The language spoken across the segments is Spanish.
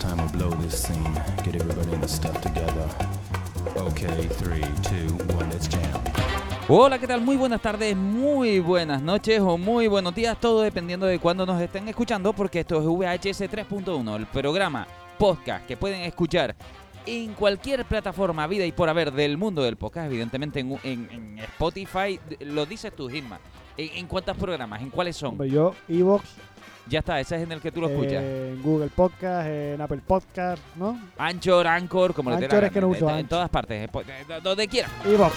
Time blow this scene. Get everybody in the stuff together. Okay, three, two, one, let's jam. Hola, ¿qué tal? Muy buenas tardes, muy buenas noches o muy buenos días, todo dependiendo de cuándo nos estén escuchando, porque esto es VHS 3.1, el programa podcast que pueden escuchar en cualquier plataforma vida y por haber del mundo del podcast, evidentemente en, en- en Spotify, lo dices tú, Gilma. ¿En, en cuántos programas? ¿En cuáles son? Hombre, yo, Evox, Ya está, ese es en el que tú lo escuchas. en Google Podcast, en Apple Podcast, ¿no? Anchor, Anchor, como le Anchor es que no en- uso en, todas partes, eh, eh, donde quieras. Evox.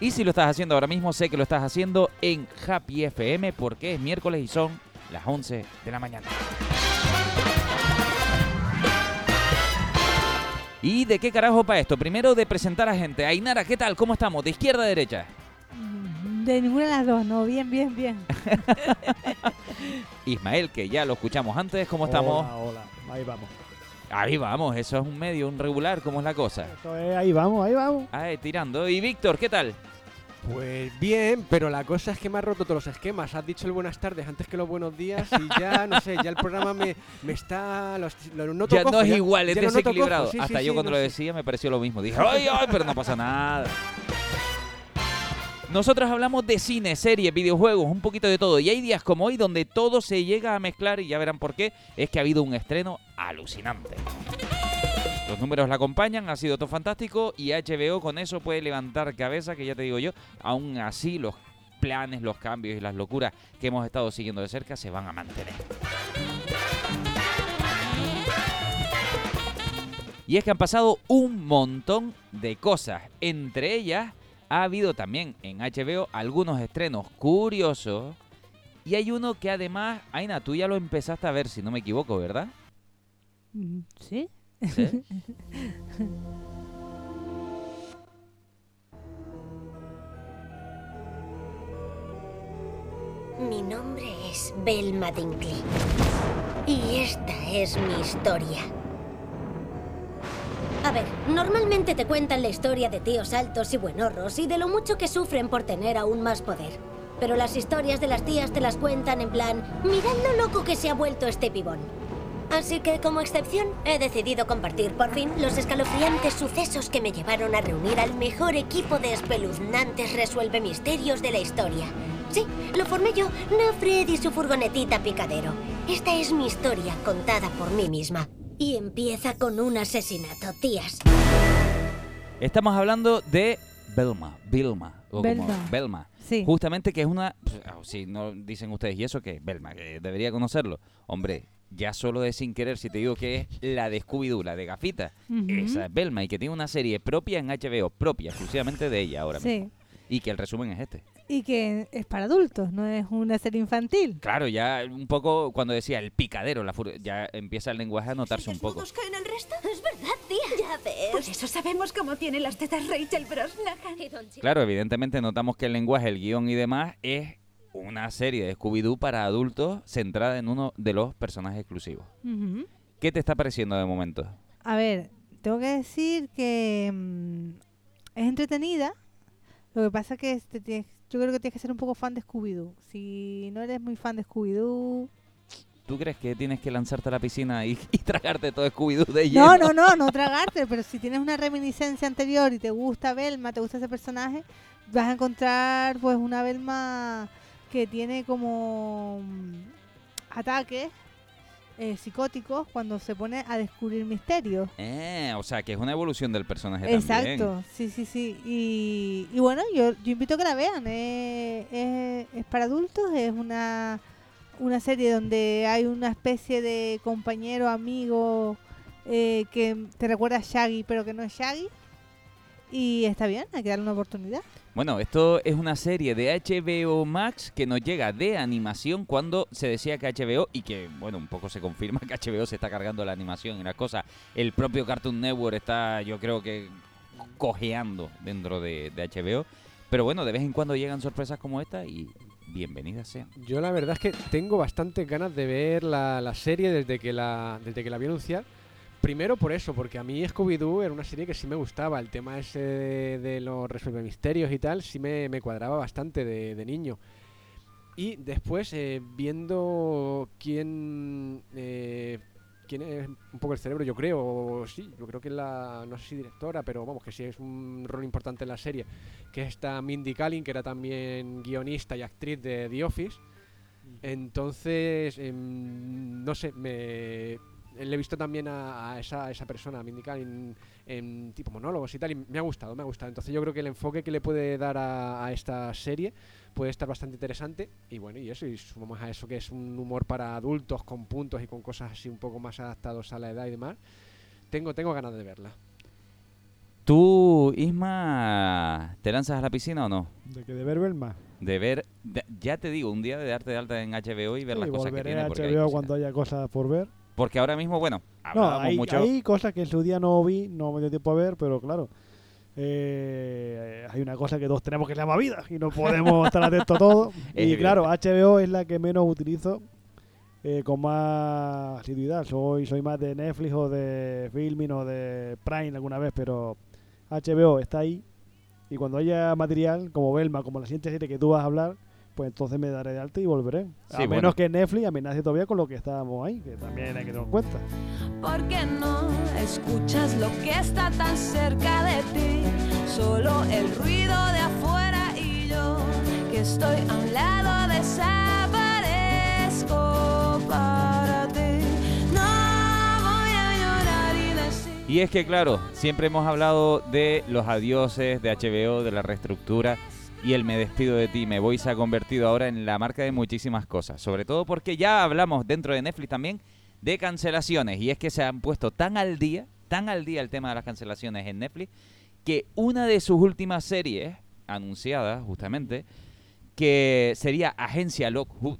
Y si lo estás haciendo ahora mismo, sé que lo estás haciendo en Happy FM porque es miércoles y son las 11 de la mañana. ¿Y de qué carajo para esto? Primero de presentar a gente. Ainara, ¿qué tal? ¿Cómo estamos? ¿De izquierda a derecha? De ninguna de las dos, no, bien, bien, bien. Ismael, que ya lo escuchamos antes, ¿cómo estamos? Hola, hola. Ahí vamos. Ahí vamos, eso es un medio, un regular, ¿cómo es la cosa? Es, ahí vamos, ahí vamos. Ahí, tirando. ¿Y Víctor, qué tal? Pues bien, pero la cosa es que me has roto todos los esquemas. Has dicho el buenas tardes antes que los buenos días y ya, no sé, ya el programa me, me está... Lo, lo noto ya no cojo, es igual, es ya desequilibrado. sí, Hasta sí, yo sí, cuando no lo sé. decía me pareció lo mismo. Dije, ¡ay, ay! Pero no pasa nada. Nosotros hablamos de cine, series, videojuegos, un poquito de todo. Y hay días como hoy donde todo se llega a mezclar y ya verán por qué. Es que ha habido un estreno alucinante. Los números la acompañan, ha sido todo fantástico y HBO con eso puede levantar cabeza, que ya te digo yo, aún así los planes, los cambios y las locuras que hemos estado siguiendo de cerca se van a mantener. Y es que han pasado un montón de cosas. Entre ellas ha habido también en HBO algunos estrenos curiosos. Y hay uno que además, Aina, tú ya lo empezaste a ver, si no me equivoco, ¿verdad? Mm, ¿Sí? ¿Sí? Mi nombre es Belma Dinkley. Y esta es mi historia. A ver, normalmente te cuentan la historia de tíos altos y buenorros y de lo mucho que sufren por tener aún más poder. Pero las historias de las tías te las cuentan en plan, mirad lo loco que se ha vuelto este pibón. Así que, como excepción, he decidido compartir por fin los escalofriantes sucesos que me llevaron a reunir al mejor equipo de espeluznantes resuelve misterios de la historia. Sí, lo formé yo, no Fred y su furgonetita picadero. Esta es mi historia contada por mí misma. Y empieza con un asesinato, tías. Estamos hablando de Belma, Vilma, o como Belma. Belma. Sí. Justamente que es una... Si no dicen ustedes, ¿y eso qué? Belma, que debería conocerlo. Hombre, ya solo de sin querer, si te digo que es la de Scooby-Doo, la de Gafita, Ujú. esa es Belma y que tiene una serie propia en HBO, propia exclusivamente de ella ahora mismo. Sí. Y que el resumen es este. Y que es para adultos, no es una serie infantil. Claro, ya un poco cuando decía el picadero, la fur- ya empieza el lenguaje a notarse un poco. caen el resto? Es verdad, tía. Ya ves. Por eso sabemos cómo tiene las tetas Rachel Brosnahan. Claro, evidentemente notamos que el lenguaje, el guion y demás es una serie de Scooby-Doo para adultos centrada en uno de los personajes exclusivos. Ujú. ¿Qué te está pareciendo de momento? A ver, tengo que decir que mm, es entretenida. Lo que pasa que este tienes- yo creo que tienes que ser un poco fan de Scooby-Doo. Si no eres muy fan de Scooby-Doo... ¿Tú crees que tienes que lanzarte a la piscina y, y tragarte todo Scooby-Doo de lleno? No, no, no, no tragarte, pero si tienes una reminiscencia anterior y te gusta Belma, te gusta ese personaje, vas a encontrar pues una Belma que tiene como mm, ataques eh, psicóticos cuando se pone a descubrir misterios. Eh, o sea, que es una evolución del personaje también. Exacto, sí, sí, sí. Y, y bueno, yo, yo invito a que la vean. eh, es, es para adultos, es una, una serie donde hay una especie de compañero, amigo eh, que te recuerda a Shaggy, pero que no es Shaggy. Y está bien, hay que darle una oportunidad. Bueno, esto es una serie de HBO Max que nos llega de animación cuando se decía que HBO, y que, bueno, un poco se confirma que HBO se está cargando la animación y las cosas. El propio Cartoon Network está, yo creo que, cojeando dentro de, HBO. Pero bueno, de vez en cuando llegan sorpresas como esta y bienvenidas sean. Yo la verdad es que tengo bastantes ganas de ver la, la serie desde que la, desde que la vi anunciar. Primero por eso, porque a mí Scooby-Doo era una serie que sí me gustaba. El tema ese de, de los resuelve misterios y tal, sí me, me cuadraba bastante de, de niño. Y después, eh, viendo quién, eh, quién es un poco el cerebro, yo creo, o sí, yo creo que es la, no sé si directora, pero vamos, que sí es un rol importante en la serie, que es esta Mindy Kaling, que era también guionista y actriz de The Office. Entonces, em, no sé, me le he visto también a, a esa, a esa persona, a Mindy Kaling, en tipo monólogos y tal, y me ha gustado, me ha gustado. Entonces yo creo que el enfoque que le puede dar a, a esta serie puede estar bastante interesante. Y bueno, y eso, y sumamos a eso que es un humor para adultos con puntos y con cosas así un poco más adaptados a la edad y demás. Tengo, tengo ganas de verla. ¿Tú, Isma, te lanzas a la piscina o no? De que de ver más. De ver, de- ya te digo, un día de darte de alta en HBO y ver Sí, las cosas que tiene. a HBO cuando haya cosas por ver. Porque ahora mismo, bueno, No, hay, mucho. hay cosas que en su día no vi, no me dio tiempo a ver, pero claro. eh, hay una cosa que todos tenemos que se llama vida y no podemos estar atentos a todo. Y claro, HBO es la que menos utilizo eh, con más asiduidad. Soy, soy más de Netflix o de Filmin o de Prime alguna vez, pero HBO está ahí. Y cuando haya material como Belma, como la siguiente serie que tú vas a hablar, pues entonces me daré de alta y volveré. Sí, a bueno. menos que Netflix amenace todavía con lo que estábamos ahí, que también hay que tener en cuenta. ¿Por qué no escuchas lo que está tan cerca de ti? Solo el ruido de afuera y yo, que estoy a un lado, desaparezco para ti. No voy a llorar y decir. Y es que, claro, siempre hemos hablado de los adioses de HBO, de la reestructura. Y el me despido de ti, me voy se ha convertido ahora en la marca de muchísimas cosas. Sobre todo porque ya hablamos dentro de Netflix también de cancelaciones. Y es que se han puesto tan al día, tan al día el tema de las cancelaciones en Netflix, que una de sus últimas series, anunciadas justamente, que sería Agencia Lockwood,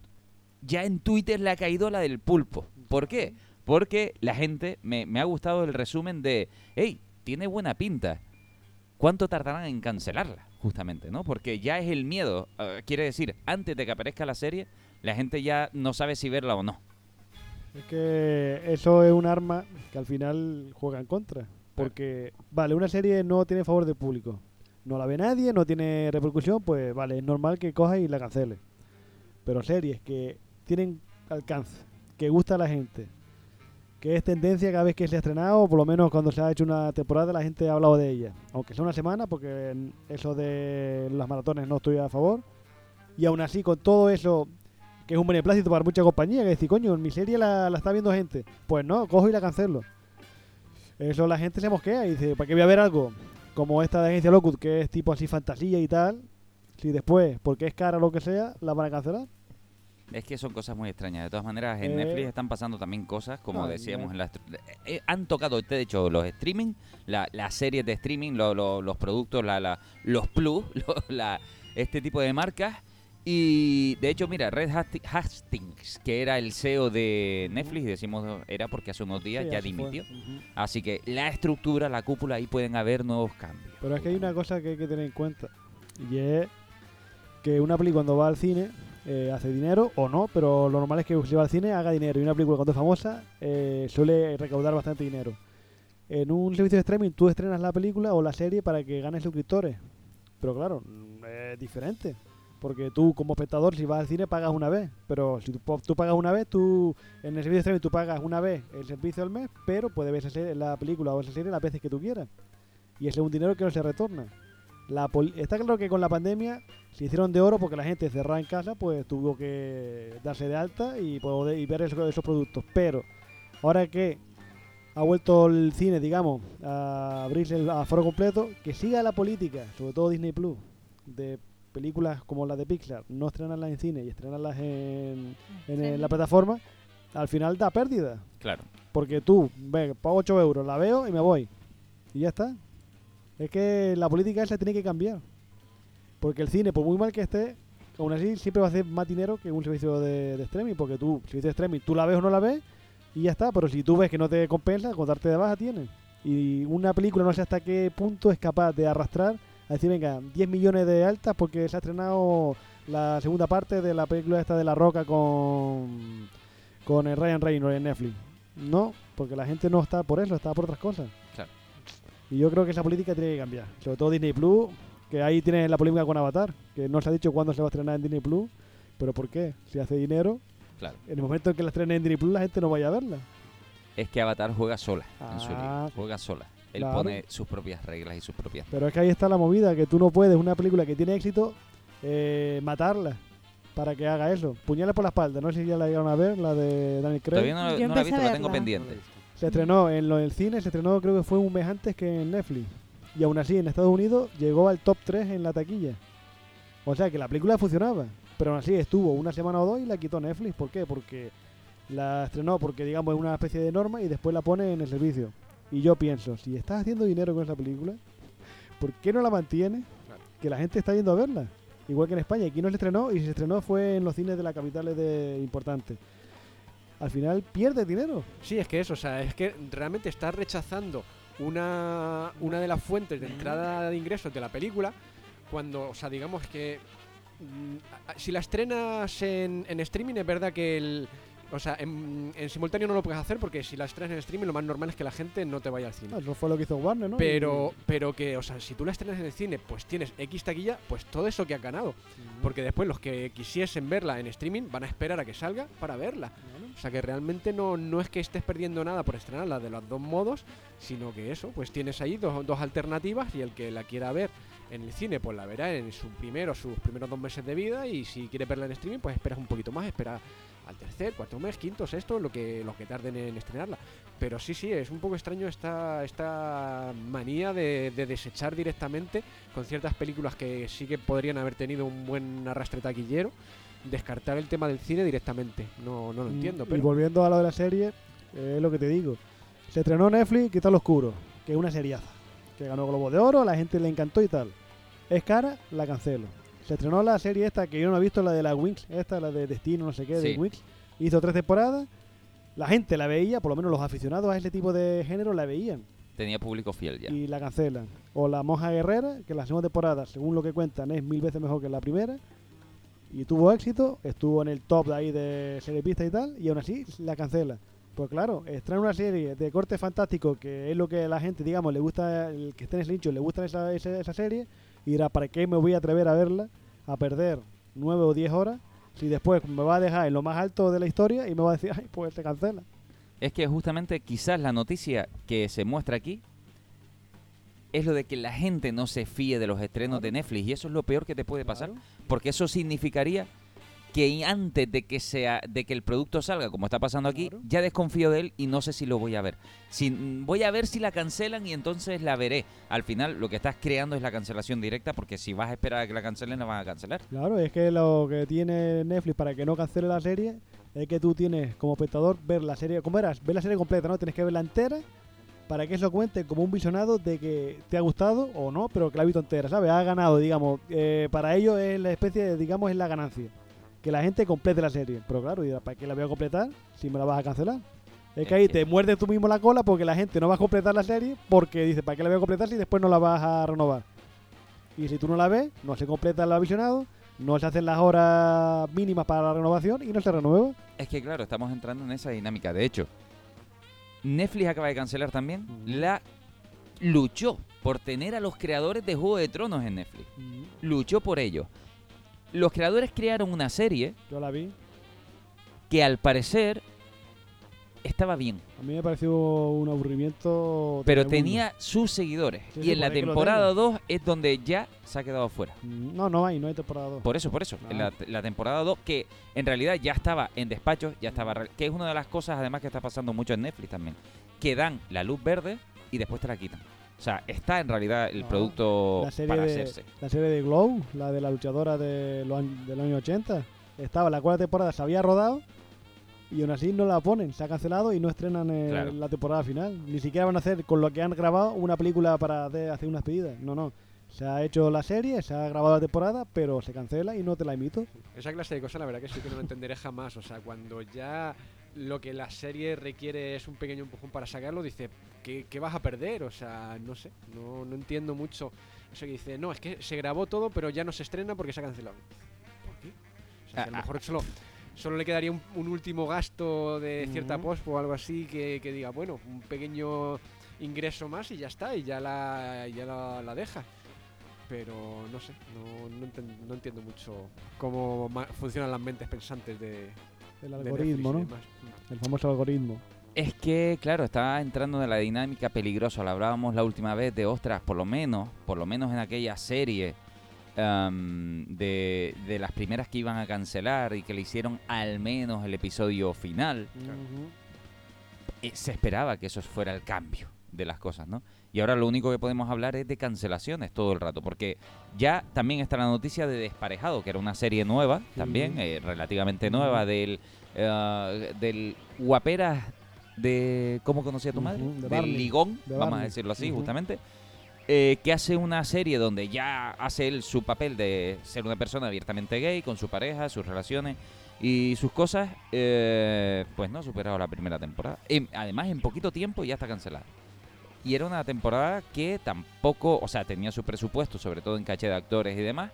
ya en Twitter le ha caído la del pulpo. ¿Por qué? Porque la gente, me, me ha gustado el resumen de, hey, tiene buena pinta. ¿Cuánto tardarán en cancelarla? Justamente, ¿no? Porque ya es el miedo. eh, quiere decir, antes de que aparezca la serie, la gente ya no sabe si verla o no. Es que eso es un arma que al final juega en contra. Porque, vale, una serie no tiene favor del público. No la ve nadie, no tiene repercusión, pues vale, es normal que coja y la cancele. Pero series que tienen alcance, que gusta a la gente, que es tendencia cada vez que se ha estrenado, o por lo menos cuando se ha hecho una temporada la gente ha hablado de ella. Aunque sea una semana, porque eso de las maratones no estoy a favor. Y aún así, con todo eso, que es un beneplácito para mucha compañía, que decir, coño, en mi serie la, la está viendo gente. Pues no, cojo y la cancelo. Eso la gente se mosquea y dice, ¿para qué voy a ver algo como esta de Agencia Locud, que es tipo así fantasía y tal? Si después, porque es cara o lo que sea, la van a cancelar. Es que son cosas muy extrañas. De todas maneras, en Eh. Netflix están pasando también cosas, como decíamos ya. en eh, han tocado, de hecho, los streaming, la- las series de streaming, lo- lo- los productos, la, la- los plus, lo- la- este tipo de marcas. Y de hecho, mira, Red Hasti- Hastings, que era el CEO de Netflix, y decimos era porque hace unos días Sí, ya dimitió. Así que la estructura, la cúpula, ahí pueden haber nuevos cambios. Pero es que hay una cosa que hay que tener en cuenta. Y es que una película cuando va al cine eh, hace dinero o no, pero lo normal es que si va al cine haga dinero. Y una película cuando es famosa eh, suele recaudar bastante dinero. En un servicio de streaming tú estrenas la película o la serie para que ganes suscriptores. Pero claro, mm, es diferente. Porque tú como espectador si vas al cine pagas una vez. Pero si tú, pagas una vez, tú en el servicio de streaming tú pagas una vez el servicio al mes, pero puedes ver la película o esa serie las veces que tú quieras. Y ese es un dinero que no se retorna. La está claro que con la pandemia se hicieron de oro porque la gente cerrada en casa pues tuvo que darse de alta y, poder, y ver esos, esos productos. Pero ahora que ha vuelto el cine, digamos, a abrirse el aforo completo, que siga la política, sobre todo Disney Plus, de películas como las de Pixar, no estrenarlas en cine y estrenarlas en, en, en la plataforma, al final da pérdida. Claro. Porque tú, ve, pago 8 euros, la veo y me voy. Y ya está. Es que la política esa tiene que cambiar. Porque el cine, por muy mal que esté, aún así siempre va a hacer más dinero que un servicio de, de streaming. Porque tú, servicio de streaming, tú la ves o no la ves y ya está. Pero si tú ves que no te compensa, con darte de baja tienes. Y una película no sé hasta qué punto es capaz de arrastrar a decir, venga, 10 millones de altas porque se ha estrenado la segunda parte de la película esta de La Roca con, con el Ryan Reynolds en Netflix. No, porque la gente no está por eso, está por otras cosas. Y yo creo que esa política tiene que cambiar. Sobre todo Disney Plus, que ahí tienes la polémica con Avatar, que no se ha dicho cuándo se va a estrenar en Disney Plus, ¿Pero por qué? Si hace dinero, Claro. en el momento en que la estrenen en Disney Plus, la gente no vaya a verla. Es que Avatar juega sola en su Ah, liga, juega sola. Él claro. pone sus propias reglas y sus propias... Pero es que ahí está la movida, que tú no puedes, una película que tiene éxito, eh, matarla para que haga eso. Puñales por la espalda, no sé si ya la llegaron a ver, la de Daniel Craig. Todavía no, no la he visto, la tengo pendiente. Se estrenó en lo del cine, se estrenó creo que fue un mes antes que en Netflix. Y aún así en Estados Unidos llegó al top 3 en la taquilla. O sea que la película funcionaba. Pero aún así estuvo una semana o dos y la quitó Netflix. ¿Por qué? Porque la estrenó porque digamos es una especie de norma y después la pone en el servicio. Y yo pienso, si estás haciendo dinero con esa película, ¿por qué no la mantienes? Que la gente está yendo a verla. Igual que en España, aquí no se estrenó y si se estrenó fue en los cines de las capitales de importantes. Al final pierde dinero. Sí, es que eso, o sea, es que realmente estás rechazando una, una de las fuentes de entrada de ingresos de la película cuando, o sea, digamos que mm, si la estrenas en, en streaming es verdad que el... O sea, en, en simultáneo no lo puedes hacer porque si la estrenas en streaming lo más normal es que la gente no te vaya al cine. Ah, Eso fue lo que hizo Warner, ¿no? Pero, pero que, o sea, si tú la estrenas en el cine, pues tienes X taquilla, pues todo eso que has ganado. Porque después los que quisiesen verla en streaming van a esperar a que salga para verla. O sea que realmente no, no es que estés perdiendo nada por estrenarla de los dos modos, sino que eso, pues tienes ahí dos, dos alternativas y el que la quiera ver en el cine, pues la verá en su primero, sus primeros dos meses de vida y si quiere verla en streaming, pues esperas un poquito más, espera al tercer, cuarto mes, quinto, sexto, lo que, lo que tarden en estrenarla. Pero sí, sí, es un poco extraño esta, esta manía de, de desechar directamente con ciertas películas que sí que podrían haber tenido un buen arrastre taquillero, descartar el tema del cine directamente. No, no lo Mm, entiendo, Y pero... volviendo a lo de la serie, eh, es lo que te digo. Se estrenó Netflix, Quita lo Oscuro, que es una seriaza. Que ganó Globo de Oro, a la gente le encantó y tal. Es cara, la cancelo. Se estrenó la serie esta que yo no he visto, la de la Wings, esta, la de Destino, no sé qué, de. Wings. Hizo tres temporadas. La gente la veía, por lo menos los aficionados a ese tipo de género la veían. Tenía público fiel ya. Y la cancelan. O La Monja Guerrera, que la segunda temporada, según lo que cuentan, es mil veces mejor que la primera. Y tuvo éxito, estuvo en el top de ahí de serie pista y tal, y aún así la cancela. Pues claro, extraen una serie de corte fantástico, que es lo que a la gente, digamos, le gusta, el que esté en ese nicho, le gusta esa, esa, serie, y dirá, ¿para qué me voy a atrever a verla? A perder nueve o diez horas, si después me va a dejar en lo más alto de la historia y me va a decir, ay, pues se cancela. Es que justamente quizás la noticia que se muestra aquí es lo de que la gente no se fíe de los estrenos de Netflix y eso es lo peor que te puede pasar Claro. porque eso significaría que antes de que sea de que el producto salga como está pasando aquí Claro. ya desconfío de él y no sé si lo voy a ver si voy a ver si la cancelan y entonces la veré al final lo que estás creando es la cancelación directa porque si vas a esperar a que la cancelen la van a cancelar Claro, es que lo que tiene Netflix para que no cancele la serie es que tú tienes como espectador ver la serie, ¿cómo eras? Ver la serie completa, ¿no? Tienes que verla entera para que eso cuente como un visionado de que te ha gustado o no, pero que la has visto entera, ¿sabes? Ha ganado, digamos. Eh, para ellos es la especie, de, digamos, es la ganancia. Que la gente complete la serie. Pero claro, ¿para qué la voy a completar si me la vas a cancelar? Es que ahí te muerdes tú mismo la cola porque la gente no va a completar la serie porque dice, ¿para qué la voy a completar si después no la vas a renovar? Y si tú no la ves, no se completa el visionado, no se hacen las horas mínimas para la renovación y no se renueva. Es que claro, estamos entrando en esa dinámica. De hecho, Netflix acaba de cancelar también. La luchó por tener a los creadores de Juego de Tronos en Netflix. Luchó por ello. Los creadores crearon una serie Yo la vi. que al parecer estaba bien, A mí me pareció un aburrimiento. pero tenía sus seguidores. Sí, y en la temporada tengo. 2 es donde ya se ha quedado fuera. Mm, No, no hay, no hay temporada 2. Por eso, por eso. En Ah. la, la temporada 2, que en realidad ya estaba en despachos, ya estaba. Que es una de las cosas, además, que está pasando mucho en Netflix también. Que dan la luz verde y después te la quitan. O sea, está en realidad el Ah, producto la serie para de- hacerse. La serie de Glow, la de la luchadora de los del año 80, estaba la cuarta temporada, se había rodado y aún así no la ponen, se ha cancelado y no estrenan eh, Claro. la temporada final. Ni siquiera van a hacer con lo que han grabado una película para de- hacer unas pedidas. No, no. Se ha hecho la serie, se ha grabado la temporada, pero se cancela y no te la emito. Esa clase de cosas, la verdad que sí que no lo entenderé jamás. O sea, cuando ya lo que la serie requiere es un pequeño empujón para sacarlo, dice, ¿qué, qué vas a perder? O sea, no sé, no, no entiendo mucho eso que dice, no, es que se grabó todo, pero ya no se estrena porque se ha cancelado. ¿Por qué? O sea, que a lo Ah, ah. mejor solo, solo le quedaría un, un último gasto de cierta post o algo así que, que diga, bueno, un pequeño ingreso más y ya está, y ya la, ya la, la deja. pero no sé, no, no, enten- no entiendo mucho cómo funcionan las mentes pensantes de, El de algoritmo, ¿no? Demás. El famoso algoritmo. Es que, claro, está entrando en la dinámica peligrosa. Lo hablábamos la última vez de, ostras, por lo menos, por lo menos en aquella serie am, de, de las primeras que iban a cancelar y que le hicieron al menos el episodio final, eh, se esperaba que eso fuera el cambio de las cosas, ¿no? Y ahora lo único que podemos hablar es de cancelaciones todo el rato, porque ya también está la noticia de Desparejado, que era una serie nueva, también, eh, relativamente nueva, del, eh, del guaperas de... ¿Cómo conocía tu madre? De del Ligón, de vamos a decirlo así, justamente. Eh, que hace una serie donde ya hace él su papel de ser una persona abiertamente gay, con su pareja, sus relaciones y sus cosas, eh, pues no ha superado la primera temporada. Em, además, en poquito tiempo ya está cancelada. Y era una temporada que tampoco, o sea, tenía su presupuesto, sobre todo en caché de actores y demás.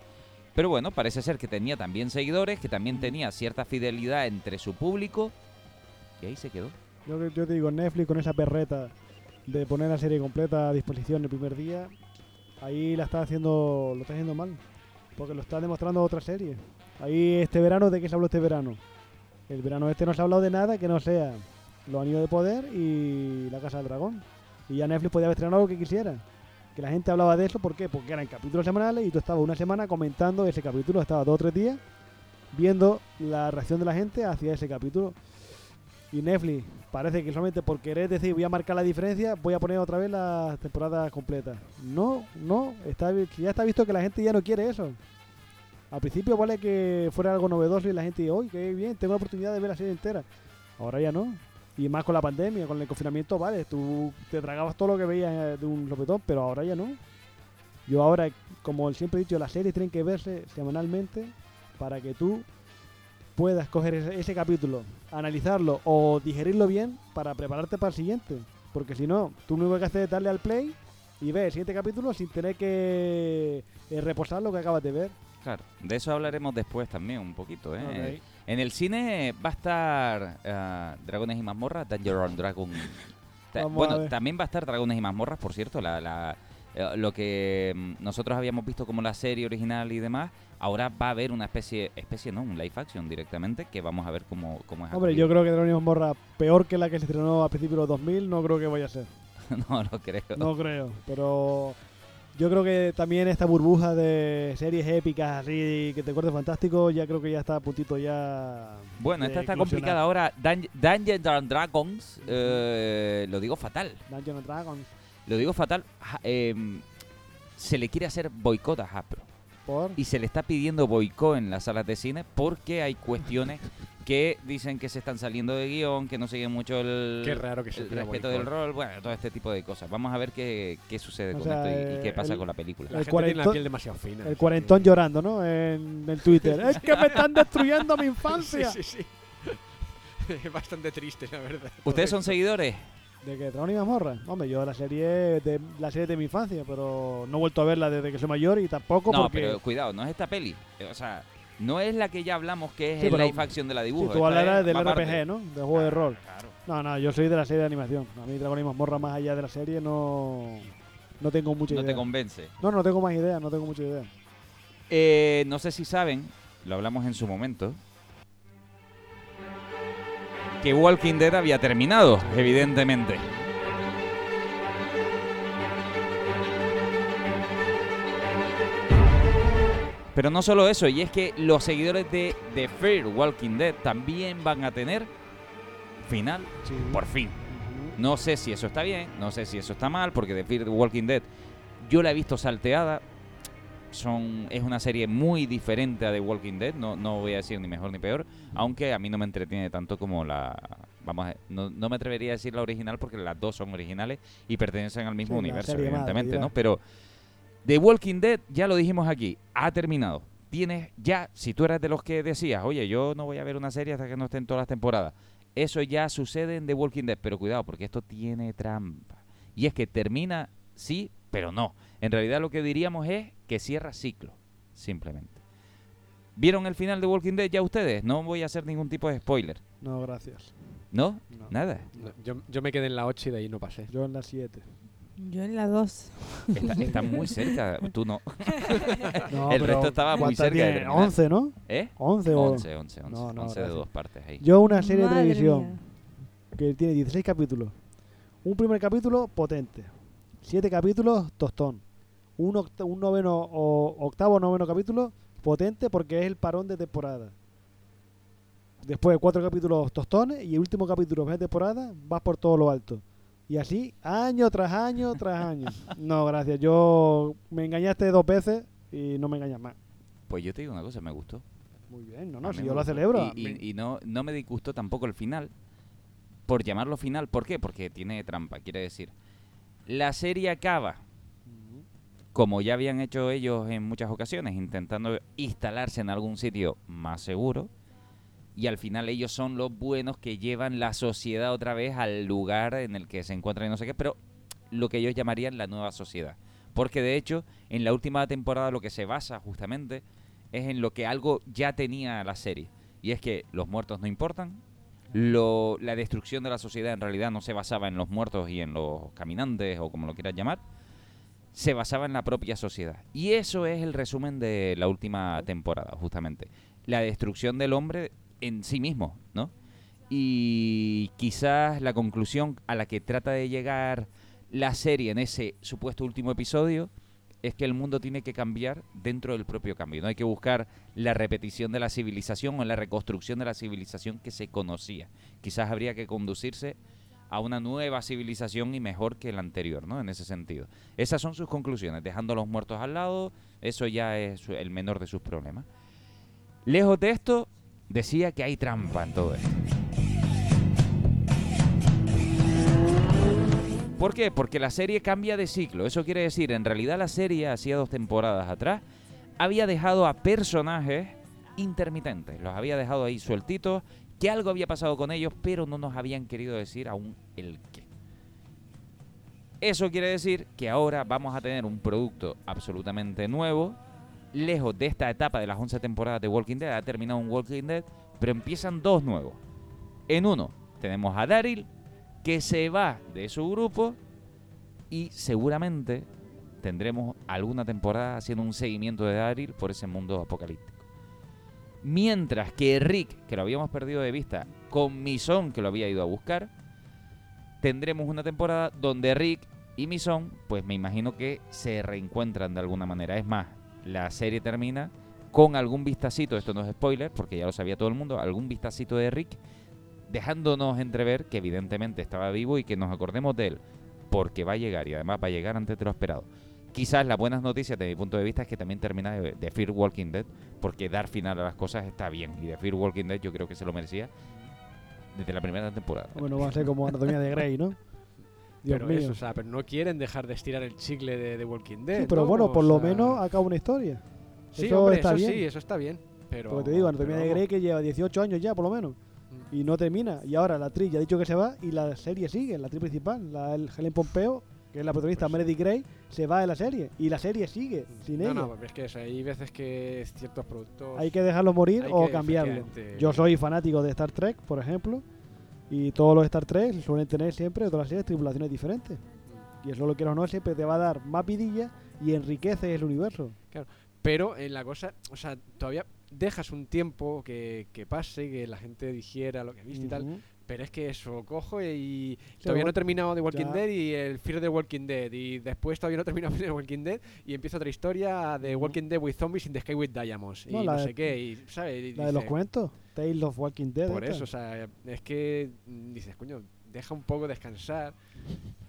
Pero bueno, parece ser que tenía también seguidores, que también tenía cierta fidelidad entre su público. Y ahí se quedó. Yo, yo te digo, Netflix con esa perreta de poner la serie completa a disposición el primer día, ahí la está haciendo, lo está haciendo mal. Porque lo está demostrando otra serie. Ahí este verano, ¿de qué se habló este verano? El verano este no se ha hablado de nada que no sea Los Anillos de Poder y La Casa del Dragón. Y ya Netflix podía haber estrenado lo que quisiera. Que la gente hablaba de eso, ¿por qué? Porque eran capítulos semanales y tú estabas una semana comentando ese capítulo, estabas dos o tres días viendo la reacción de la gente hacia ese capítulo. Y Netflix parece que solamente por querer decir voy a marcar la diferencia, voy a poner otra vez las temporadas completas. No, no, está, ya está visto que la gente ya no quiere eso. Al principio vale que fuera algo novedoso y la gente, hoy qué bien, tengo la oportunidad de ver la serie entera. Ahora ya no. Y más con la pandemia, con el confinamiento, vale, tú te tragabas todo lo que veías eh, de un sopetón, pero ahora ya no. Yo ahora, como siempre he dicho, las series tienen que verse semanalmente para que tú puedas coger ese, ese capítulo, analizarlo o digerirlo bien para prepararte para el siguiente. Porque si no, tú lo único que haces es darle al play y ver el siguiente capítulo sin tener que eh, reposar lo que acabas de ver. Claro, de eso hablaremos después también un poquito. ¿eh? En el cine va a estar ah, Dragones y Mazmorras, Danger on Dragon. Bueno, también va a estar Dragones y Mazmorras, por cierto, la, la- eh, lo que mm, nosotros habíamos visto como la serie original y demás. Ahora va a haber una especie, especie no, un live action directamente, que vamos a ver cómo, cómo es. Hombre, yo creo que Dragon Morra peor que la que se estrenó a principios de los 2000, no creo que vaya a ser. no lo creo. No creo, pero yo creo que también esta burbuja de series épicas así que te acuerdes fantástico, ya creo que ya está a puntito ya. Bueno, esta está complicada ahora. Dungeons and Dragons, eh, lo digo fatal. Dungeons and Dragons. Lo digo fatal. Em, se le quiere hacer boicot a Hasbro. Por. Y se le está pidiendo boicot en las salas de cine porque hay cuestiones que dicen que se están saliendo de guion, que no siguen mucho el, Qué raro que se el pida respeto boicot. del rol, bueno, todo este tipo de cosas. Vamos a ver qué, qué sucede O con sea, esto y, y qué eh, pasa el- con la película. La El gente tiene la cuarentón- piel demasiado fina. El así cuarentón que- llorando, ¿no? En, en Twitter. es que me están destruyendo mi infancia. Sí, sí, sí. Es bastante triste, la verdad. ¿Ustedes son seguidores? ¿De qué? ¿Dragon y Mazmorra? Hombre, yo la serie de la serie de mi infancia, pero no he vuelto a verla desde que soy mayor y tampoco No, porque pero cuidado, no es esta peli. O sea, no es la que ya hablamos que es Sí, el live action de la si dibujo. tú esta hablarás del RPG. ¿no? Del juego de rol. Claro. No, no, yo soy de la serie de animación. A mí Dragon y Mazmorra más allá de la serie no no tengo mucha No idea. te convence. no, no tengo más idea, no tengo mucha idea. Eh, no sé si saben, lo hablamos en su momento, que Walking Dead había terminado, evidentemente. Pero no solo eso, y es que los seguidores de The Fear Walking Dead también van a tener final, Sí. por fin. No sé si eso está bien, no sé si eso está mal, porque The Fear Walking Dead yo la he visto salteada. Son, es una serie muy diferente a The Walking Dead, no, no voy a decir ni mejor ni peor, aunque a mí no me entretiene tanto como la... Vamos a, no, no me atrevería a decir la original porque las dos son originales y pertenecen al mismo Sí, universo, madre, evidentemente. ¿no? Pero The Walking Dead, ya lo dijimos aquí, ha terminado. Tienes ya, si tú eres de los que decías, oye, yo no voy a ver una serie hasta que no estén todas las temporadas, eso ya sucede en The Walking Dead, pero cuidado, porque esto tiene trampa. Y es que termina, sí, pero no. En realidad lo que diríamos es que cierra ciclo, simplemente. ¿Vieron el final de Walking Dead ya ustedes? No voy a hacer ningún tipo de spoiler. No, gracias. ¿No? No. Nada. No, yo, yo me quedé en la 8 y de ahí no pasé. Yo en la 7. Yo en la 2. Está, está muy cerca, tú no. No, El pero resto estaba muy ¿cuántas cerca de tiene? terminar. 11, ¿no? ¿Eh? 11 o... 11, 11, 11. No, no, 11 de dos partes ahí. Yo una serie de televisión mía. que tiene 16 capítulos. Un primer capítulo potente. 7 capítulos tostón. Un, oct- un noveno o octavo noveno capítulo potente porque es el parón de temporada. Después cuatro capítulos tostones y el último capítulo de temporada vas por todo lo alto. Y así, año tras año tras año. No, gracias. Yo me engañaste dos veces y no me engañas más. Pues yo te digo una cosa, me gustó. Muy bien, no, no, si yo lo celebro. Y- y no, no me disgustó tampoco el final. Por llamarlo final, ¿por qué? Porque tiene trampa. Quiere decir, la serie acaba, como ya habían hecho ellos en muchas ocasiones, intentando instalarse en algún sitio más seguro. Y al final ellos son los buenos que llevan la sociedad otra vez al lugar en el que se encuentran y no sé qué, pero lo que ellos llamarían la nueva sociedad. Porque de hecho, en la última temporada lo que se basa justamente es en lo que algo ya tenía la serie. Y es que los muertos no importan. Lo, la destrucción de la sociedad en realidad no se basaba en los muertos y en los caminantes o como lo quieras llamar. Se basaba en la propia sociedad. Y eso es el resumen de la última temporada, justamente. La destrucción del hombre en sí mismo, ¿no? Y quizás la conclusión a la que trata de llegar la serie en ese supuesto último episodio es que el mundo tiene que cambiar dentro del propio cambio. No hay que buscar la repetición de la civilización o la reconstrucción de la civilización que se conocía. Quizás habría que conducirse a una nueva civilización y mejor que la anterior, ¿no? En ese sentido. Esas son sus conclusiones. Dejando a los muertos al lado, eso ya es el menor de sus problemas. Lejos de esto, decía que hay trampa en todo esto. ¿Por qué? Porque la serie cambia de ciclo. Eso quiere decir, en realidad la serie, hacía dos temporadas atrás, había dejado a personajes intermitentes. Los había dejado ahí sueltitos, algo había pasado con ellos, pero no nos habían querido decir aún el qué. Eso quiere decir que ahora vamos a tener un producto absolutamente nuevo, lejos de esta etapa de las 11 temporadas de Walking Dead. Ha terminado un Walking Dead, pero empiezan dos nuevos. En uno tenemos a Daryl, que se va de su grupo y seguramente tendremos alguna temporada haciendo un seguimiento de Daryl por ese mundo apocalíptico. Mientras que Rick, que lo habíamos perdido de vista, con Mison, que lo había ido a buscar, tendremos una temporada donde Rick y Mison, pues me imagino que se reencuentran de alguna manera. Es más, la serie termina con algún vistacito, esto no es spoiler, porque ya lo sabía todo el mundo, algún vistacito de Rick, dejándonos entrever que evidentemente estaba vivo y que nos acordemos de él, porque va a llegar y además va a llegar antes de lo esperado. Quizás las buenas noticias de mi punto de vista es que también termina de, de Fear Walking Dead, porque dar final a las cosas está bien, y de Fear Walking Dead yo creo que se lo merecía desde la primera temporada. Bueno, va a ser como Anatomía de Grey, ¿no? Dios pero mío. eso, o sea, pero no quieren dejar de estirar el chicle de, de Walking Dead. Sí, pero ¿no? bueno, O por lo sea, menos acaba una historia. Sí, eso hombre, está eso bien. sí, eso está bien. Pero, Porque te digo, Anatomía pero de. Grey que lleva 18 años ya, por lo menos. Mm. Y no termina. Y ahora la actriz ya ha dicho que se va y la serie sigue, la actriz principal, la el Helen Pompeo, que es la protagonista Pues- Meredith Grey, se va de la serie. Y la serie sigue sin No, ella. no, es que hay veces que ciertos productos. Hay que dejarlo morir o que, cambiarlo. Yo soy fanático de Star Trek, por ejemplo. Y todos los Star Trek suelen tener siempre todas las series tripulaciones diferentes. Y eso lo o no, siempre te va a dar más vidilla y enriquece el universo. Pero en la cosa, o sea, todavía dejas un tiempo que, que pase, que la gente digiera lo que ha visto y tal. Pero es que eso, cojo y Sí, todavía no he terminado de Walking ya. Dead y el Fear the Walking Dead. Y después todavía no he terminado de Walking Dead y empieza otra historia de. Walking Dead with Zombies in the Sky with Diamonds. No, y no de- sé qué, y, ¿sabes? Y La de los cuentos, Tales of Walking Dead. Por eso, o sea, es que mm, dices, coño, deja un poco descansar.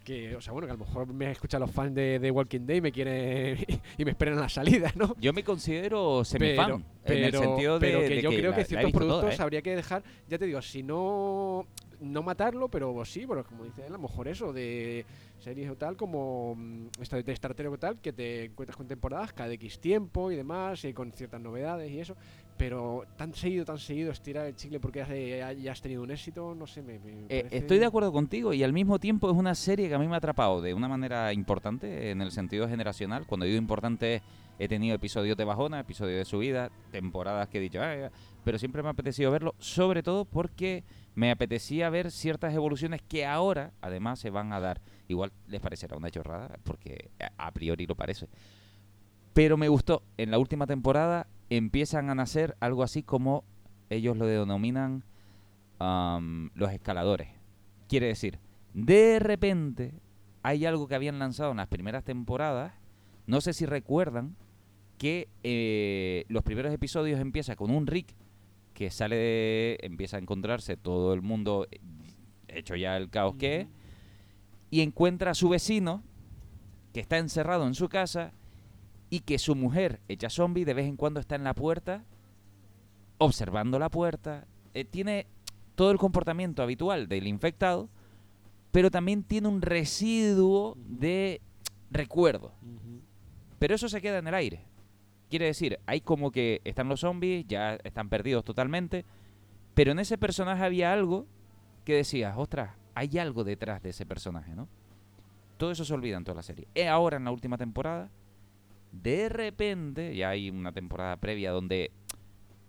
Que, o sea, bueno, que a lo mejor me escuchan los fans de, de Walking Dead y me quieren y me esperan la salida, ¿no? Yo me considero semifan, en el sentido de, pero que de yo creo la- que ciertos toda, productos ¿eh? habría que dejar, ya te digo, si no no matarlo, pero sí, pero como dice él, a lo mejor eso de series o tal como mm, esta de Star Trek o tal, que te encuentras con temporadas cada X tiempo y demás, y con ciertas novedades y eso, pero tan seguido, tan seguido estirar el chicle porque has, ya has tenido un éxito, no sé, me, me Eh, parece- estoy de acuerdo contigo y al mismo tiempo es una serie que a mí me ha atrapado de una manera importante en el sentido generacional. Cuando digo importante, he tenido episodios de bajona, episodios de subida, temporadas que he dicho, "Ah, ya", pero siempre me ha apetecido verlo, sobre todo porque me apetecía ver ciertas evoluciones que ahora, además, se van a dar. Igual les parecerá una chorrada, porque a priori lo parece. Pero me gustó. En la última temporada empiezan a nacer algo así como ellos lo denominan am, los escaladores. Quiere decir, de repente hay algo que habían lanzado en las primeras temporadas. No sé si recuerdan que eh, los primeros episodios empieza con un Rick que sale de, empieza a encontrarse todo el mundo eh, hecho ya el caos que es y encuentra a su vecino que está encerrado en su casa y que su mujer hecha zombie de vez en cuando está en la puerta observando la puerta Eh, tiene todo el comportamiento habitual del infectado pero también tiene un residuo de recuerdo pero eso se queda en el aire. Quiere decir, hay como que están los zombies, ya están perdidos totalmente, pero en ese personaje había algo que decías, ostras, hay algo detrás de ese personaje, ¿no? Todo eso se olvida en toda la serie. Y ahora en la última temporada, de repente, ya hay una temporada previa donde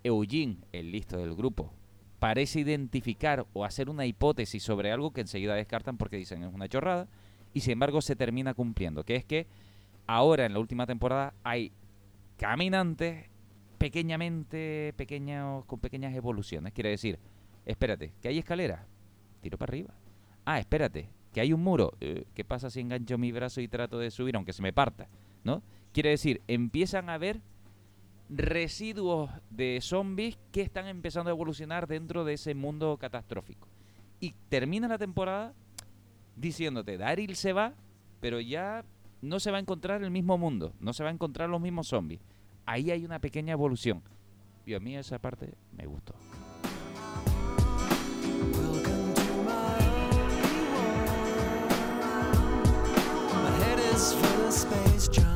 Eugene, el listo del grupo, parece identificar o hacer una hipótesis sobre algo que enseguida descartan porque dicen es una chorrada, y sin embargo se termina cumpliendo, que es que ahora en la última temporada hay caminantes pequeñamente, pequeños, con pequeñas evoluciones. Quiere decir, espérate, que hay escalera, tiro para arriba. Ah, espérate, que hay un muro. eh, ¿Qué pasa si engancho mi brazo y trato de subir aunque se me parta? ¿No? Quiere decir, empiezan a haber residuos de zombies que están empezando a evolucionar dentro de ese mundo catastrófico. Y termina la temporada diciéndote, Daryl se va, pero ya no se va a encontrar el mismo mundo, no se va a encontrar los mismos zombies. Ahí hay una pequeña evolución. Y a mí esa parte me gustó. To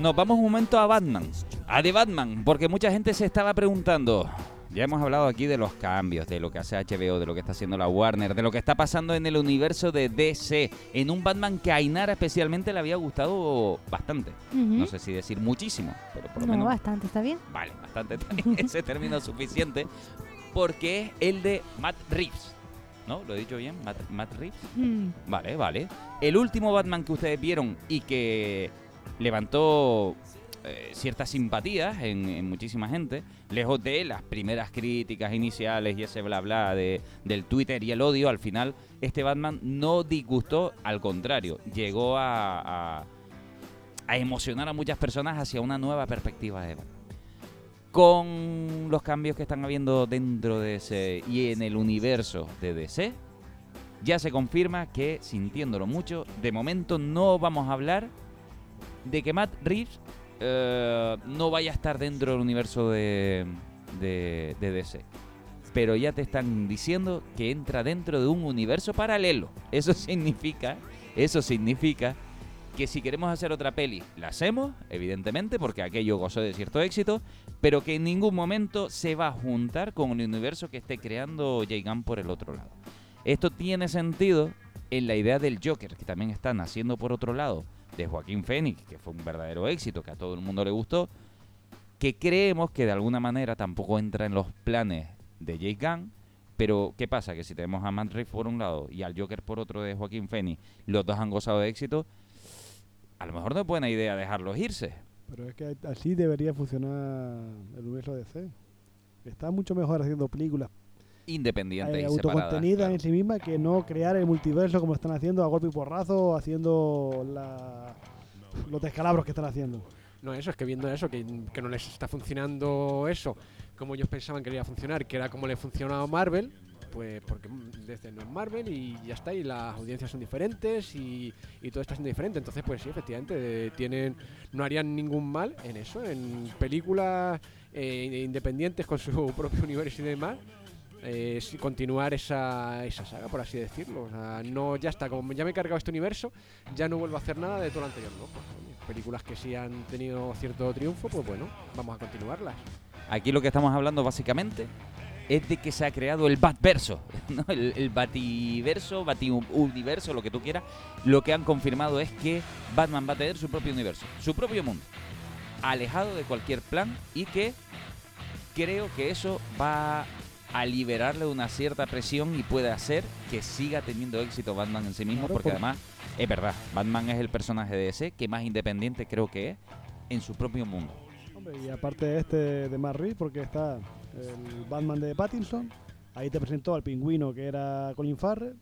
Nos vamos un momento a Batman. A The Batman, porque mucha gente se estaba preguntando. Ya hemos hablado aquí de los cambios, de lo que hace HBO, de lo que está haciendo la Warner, de lo que está pasando en el universo de DC, en un Batman que a Ainara especialmente le había gustado bastante. No sé si decir muchísimo, pero por lo No, menos bastante, está bien. Vale, bastante también ese término es suficiente. Porque es el de Matt Reeves. ¿No? ¿Lo he dicho bien? Matt, Matt Reeves. Mm. Vale, vale. El último Batman que ustedes vieron y que levantó eh, ciertas simpatías en, en muchísima gente, lejos de las primeras críticas iniciales y ese bla bla de, del Twitter y el odio, al final este Batman no disgustó, al contrario, llegó a, a, emocionar a muchas personas hacia una nueva perspectiva de Batman. Con los cambios que están habiendo dentro de DC y en el universo de DC, ya se confirma que, sintiéndolo mucho, de momento no vamos a hablar de que Matt Reeves eh, no vaya a estar dentro del universo de, DC. Pero ya te están diciendo que entra dentro de un universo paralelo. Eso significa, eso significa que si queremos hacer otra peli, la hacemos, evidentemente, porque aquello gozó de cierto éxito, pero que en ningún momento se va a juntar con el universo que esté creando Jay por el otro lado. Esto tiene sentido en la idea del Joker, que también están haciendo por otro lado, de Joaquín Phoenix, que fue un verdadero éxito, que a todo el mundo le gustó, que creemos que de alguna manera tampoco entra en los planes de Jay Gunn, pero ¿qué pasa? Que si tenemos a Matt Reeves por un lado y al Joker por otro de Joaquín Phoenix, los dos han gozado de éxito, a lo mejor no es buena idea dejarlos irse. Pero es que así debería funcionar el universo DC. Está mucho mejor haciendo películas Independientes eh, y claro. en sí misma que no crear el multiverso como están haciendo a golpe y porrazo, haciendo la, los descalabros que están haciendo. No, eso es que viendo eso, que, que no les está funcionando eso, como ellos pensaban que le iba a funcionar, que era como le funcionaba a Marvel, pues porque desde no es Marvel y ya está, y las audiencias son diferentes y, y todo está siendo diferente. Entonces, pues sí, efectivamente, eh, tienen, no harían ningún mal en eso, en películas eh, independientes con su propio universo y demás. Eh, continuar esa, esa saga, por así decirlo. O sea, no, ya está, como ya me he cargado este universo, ya no vuelvo a hacer nada de todo lo anterior, ¿no? Pues, películas que sí han tenido cierto triunfo, pues bueno, vamos a continuarlas. Aquí lo que estamos hablando básicamente es de que se ha creado el Batverso, el, el Bativerso, Batiuniverso, lo que tú quieras. Lo que han confirmado es que Batman va a tener su propio universo, su propio mundo, alejado de cualquier plan y que creo que eso va a liberarle de una cierta presión y puede hacer que siga teniendo éxito Batman en sí mismo, Claro, porque por- además es verdad, Batman es el personaje de ese que más independiente creo que es en su propio mundo. Hombre, y aparte de este de Reeves, porque está el Batman de Pattinson, ahí te presentó al pingüino que era Colin Farrell.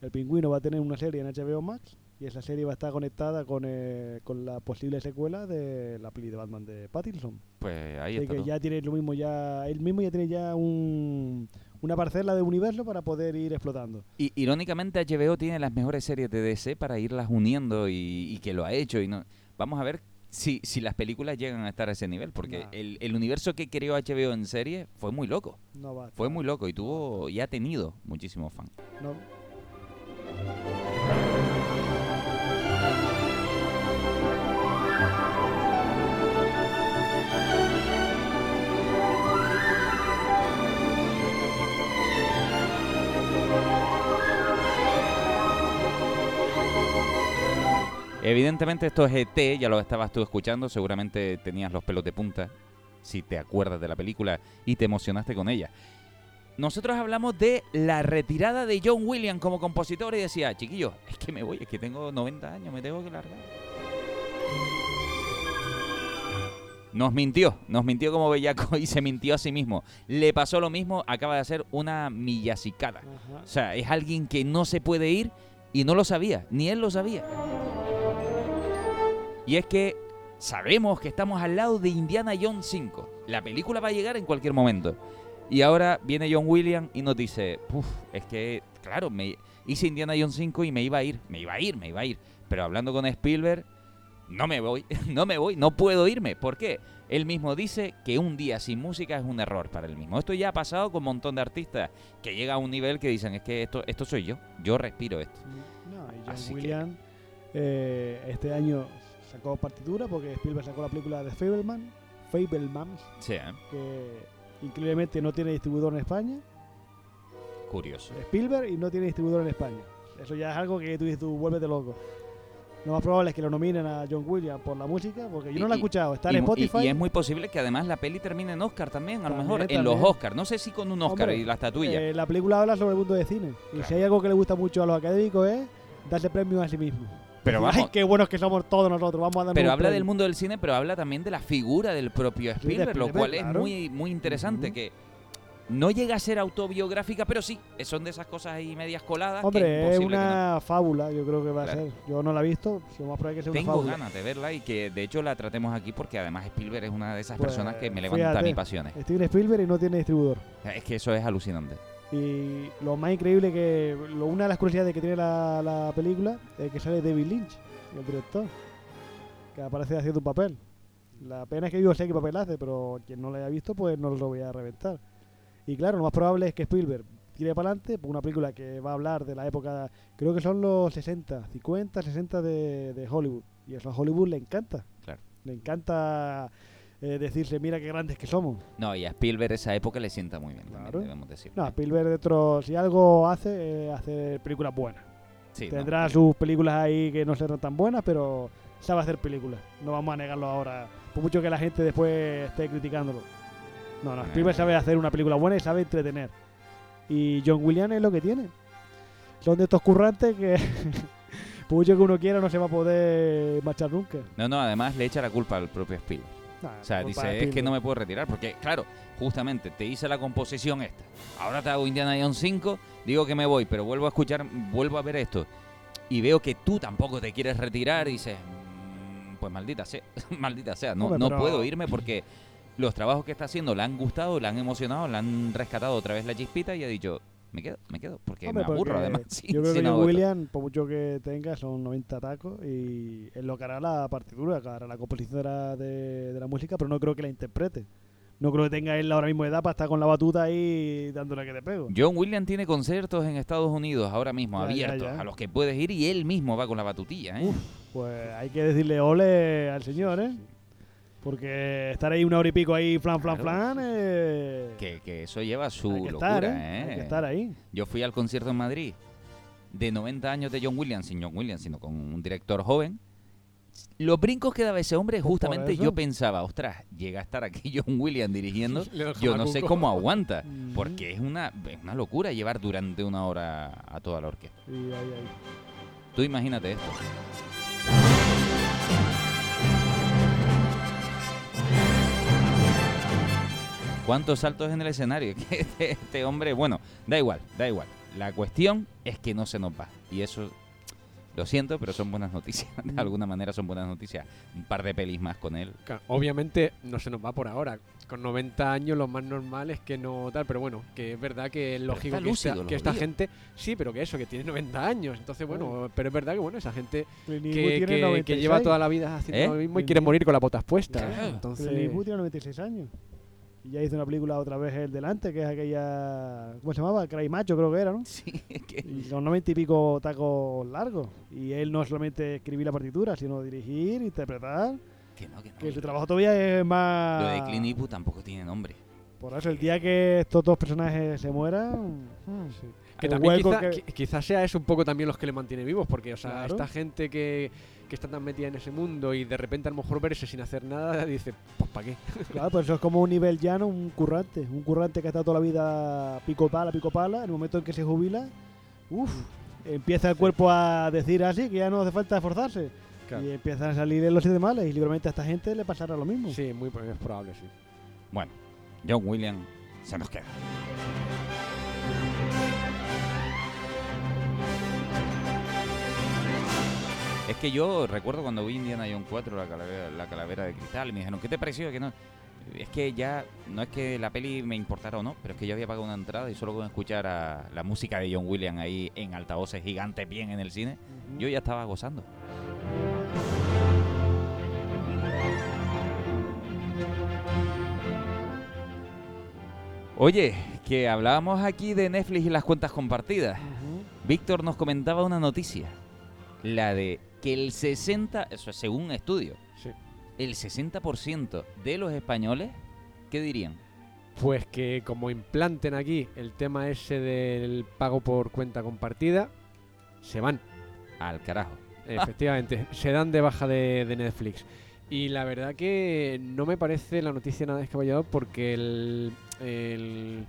El pingüino va a tener una serie en HBO Max y esa serie va a estar conectada con, eh, con la posible secuela de la peli de Batman de Pattinson. Pues ahí Así está. que todo. ya tiene lo mismo, ya él mismo ya tiene ya un, una parcela de universo para poder ir explotando. Y irónicamente HBO tiene las mejores series de DC para irlas uniendo y, y que lo ha hecho. y no Vamos a ver si, si las películas llegan a estar a ese nivel, porque Nah. el, el universo que creó HBO en serie fue muy loco. No va Fue muy loco y tuvo y ha tenido muchísimos fans. no. Evidentemente esto es ET, ya lo estabas tú escuchando, seguramente tenías los pelos de punta, si te acuerdas de la película y te emocionaste con ella. Nosotros hablamos de la retirada de John Williams como compositor y decía, chiquillo, es que me voy, es que tengo 90 años, me tengo que largar. Nos mintió, nos mintió como bellaco y se mintió a sí mismo. Le pasó lo mismo, acaba de hacer una millasicada. O sea, es alguien que no se puede ir y no lo sabía, ni él lo sabía. Y es que sabemos que estamos al lado de Indiana Jones 5. La película va a llegar en cualquier momento. Y ahora viene John Williams y nos dice, Puf, es que, claro, me hice Indiana Jones 5 y me iba a ir, me iba a ir, me iba a ir. Pero hablando con Spielberg, no me voy, no me voy, no puedo irme. ¿Por qué? Él mismo dice que un día sin música es un error para él mismo. Esto ya ha pasado con un montón de artistas que llega a un nivel que dicen, es que esto, esto soy yo, yo respiro esto. No, y John Así que- Williams eh, este año sacó partitura porque Spielberg sacó la película de Fableman, Fablemans, Sí, ¿eh? que increíblemente no tiene distribuidor en España. curioso. Spielberg y no tiene distribuidor en España. Eso ya es algo que tú dices, tú vuelves loco. Lo más probable es que lo nominen a John Williams por la música, porque yo no la he escuchado. Está en y, mu- y- Spotify. y es muy posible que además la peli termine en Oscar también, a lo También, mejor en los Oscars. No sé si con un Oscar Hombre, y la estatuilla. Eh, la película habla sobre el mundo de cine. Y Claro. si hay algo que le gusta mucho a los académicos es darse premios a sí mismo. Pero vamos, Ay, qué buenos que somos todos nosotros. Vamos a darnos pero habla premio". del mundo del cine, pero habla también de la figura del propio Spielberg, lo Spielberg, cual es claro. muy, muy interesante. Ujú. Que no llega a ser autobiográfica, pero sí, son de esas cosas ahí medias coladas. que Hombre, es que no. una fábula, yo creo que va Claro. a ser. Yo no la he visto, lo más probable es que sea una Tengo fábula. ganas de verla y que de hecho la tratemos aquí porque además Spielberg es una de esas Pues, personas que me levanta mis pasiones. Steven Spielberg y no tiene distribuidor. Es que eso es alucinante. Y lo más increíble que. Lo, una de las curiosidades que tiene la, la película es que sale David Lynch, el director, que aparece haciendo un papel. La pena es que yo sé qué papel hace, pero quien no lo haya visto, pues no lo voy a reventar. Y claro, lo más probable es que Spielberg tire para adelante por una película que va a hablar de la época, creo que son los 60, 50, 60 de, de Hollywood. Y eso a Hollywood le encanta. Claro. Le encanta eh, decirse, mira qué grandes que somos. No, y a Spielberg esa época le sienta muy bien, también, Claro. debemos decir. No, Spielberg dentro, si algo hace, eh, hace películas buenas. Sí, no. Tendrá sus películas ahí que no serán tan buenas, pero sabe hacer películas. No vamos a negarlo ahora, por mucho que la gente después esté criticándolo. No, no, Spielberg sabe hacer una película buena y sabe entretener. Y John Williams es lo que tiene. Son de estos currantes que, por mucho que uno quiera, no se va a poder marchar nunca. No, no, además le echa la culpa al propio Spielberg. Nah, O sea, dice, es que no me puedo retirar, porque claro, justamente te hice la composición esta. Ahora te hago Indiana Jones 5, digo que me voy, pero vuelvo a escuchar, vuelvo a ver esto. Y veo que tú tampoco te quieres retirar y dices, "Mm, pues maldita sea, maldita sea, no, Hombre, no pero- puedo irme porque los trabajos que está haciendo le han gustado, le han emocionado, le han rescatado otra vez la chispita y ha dicho, me quedo, me quedo, porque Hombre, me aburro porque además. yo creo que no John hago esto". Williams, por mucho que tenga, son 90 tacos y él lo que hará la partitura, que hará la composición de la, de, de la música, pero no creo que la interprete. No creo que tenga él ahora mismo edad para estar con la batuta ahí dándole que te pego. John Williams tiene conciertos en Estados Unidos ahora mismo, Ya, ya, abiertos, ya. a los que puedes ir y él mismo va con la batutilla. ¿eh? Uf, pues hay que decirle ole al señor, ¿eh? Porque estar ahí una hora y pico ahí, flan, flan, Claro. flan, eh, Que, que eso lleva su hay que locura, estar, ¿eh? ¿eh? Hay que estar ahí. Yo fui al concierto en Madrid de 90 años de John Williams, sin John Williams, sino con un director joven. Los brincos que daba ese hombre, Pues justamente yo pensaba, ostras, llega a estar aquí John Williams dirigiendo, yo no sé cómo aguanta, Mm. porque es una, es una locura llevar durante una hora a toda la orquesta. Y ahí, ahí. Tú imagínate esto. ¿Cuántos saltos en el escenario? Que este, este hombre, bueno, da igual, da igual. La cuestión es que no se nos va. Y eso, lo siento, pero son buenas noticias. De alguna manera son buenas noticias. Un par de pelis más con él. Claro, obviamente no se nos va por ahora. Con 90 años lo más normal es que no tal, pero bueno, que es verdad que es lógico que, esta, que gente, sí, pero que eso, que tiene 90 años. Entonces, bueno, pero es verdad que bueno, esa gente que, tiene que- que 96. lleva toda la vida haciendo ¿Eh? lo mismo y quiere morir con las botas puestas. Claro. Entonces, Clint Eastwood tiene 96 años. Y ya hizo una película otra vez el delante, que es aquella. ¿Cómo se llamaba? Cray Macho, creo que era, ¿no? Sí, que- Y con 90 y pico tacos largos. Y él no solamente escribir la partitura, sino dirigir, interpretar. que no, que no. Que su trabajo todavía es más. Lo de Clint Eastwood tampoco tiene nombre. Por eso, el día que estos dos personajes se mueran. hmm, que el también hueco quizá- que- qui- quizás sea eso un poco también los que le mantiene vivos, porque, o sea, Claro. esta gente que, que está tan metida en ese mundo y de repente a lo mejor verse sin hacer nada, dice, pues ¿para qué? Claro, pues eso es como un nivel llano, un currante. Un currante que ha estado toda la vida pico pala, pico pala. En el momento en que se jubila, uff, empieza el cuerpo a decir así, que ya no hace falta esforzarse. Claro. Y empiezan a salir los siete males. Y libremente a esta gente le pasará lo mismo. Sí, muy es probable, sí. Bueno, John Williams se nos queda. Es que yo recuerdo cuando vi Indiana Jones 4, la calavera, la calavera de cristal, y me dijeron, ¿qué te pareció? Que no. Es que ya, no es que la peli me importara o no, pero es que yo había pagado una entrada y solo con escuchar a la música de John Williams ahí en altavoces gigantes bien en el cine, yo ya estaba gozando. Oye, que hablábamos aquí de Netflix y las cuentas compartidas. Víctor nos comentaba una noticia. La de que el 60, eso es según un estudio, Sí. el 60% de los españoles, ¿qué dirían? Pues que como implanten aquí el tema ese del pago por cuenta compartida, se van. Al carajo. Efectivamente, se dan de baja de, de Netflix. Y la verdad que no me parece la noticia nada descabellado porque el, el,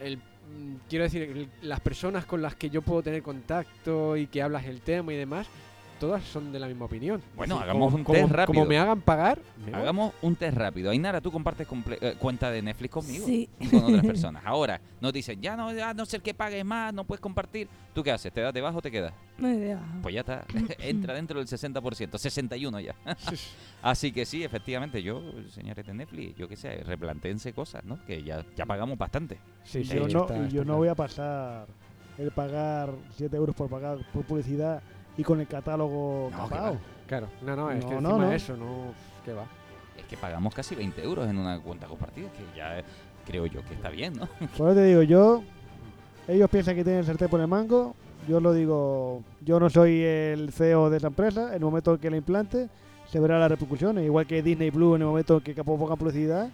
el- mm, quiero decir, las personas con las que yo puedo tener contacto y que hablas el tema y demás, todas son de la misma opinión. Bueno, decir, hagamos como- un como- test rápido. Como me hagan pagar, me voy. Hagamos un test rápido. Ainara, tú compartes comple- eh, cuenta de Netflix conmigo Sí. y con otras personas. Ahora, nos dicen, ya no, a no ser que pagues más, no puedes compartir. ¿Tú qué haces? ¿Te das debajo o te quedas? No hay idea. Pues ya está, entra dentro del 60%, 61 ya. Así que sí, efectivamente, yo, señores de Netflix, yo qué sé, replantéense cosas, ¿no? Que ya, ya pagamos bastante. Sí, sí, yo, no, está- yo está no voy a pasar el pagar 7 euros por pagar por publicidad y con el catálogo No, que capado. Claro, no, no, es que No, no, encima no. de eso, no, ¿qué va? Es que pagamos casi 20 euros en una cuenta compartida, que ya creo yo que está bien, ¿no? Por eso te digo, yo. Ellos piensan que tienen el sartén por el mango. Yo lo digo, yo no soy el CEO de esa empresa. En el momento en que la implante, se verán las repercusiones. Igual que Disney Blue, en el momento en que pongan publicidad,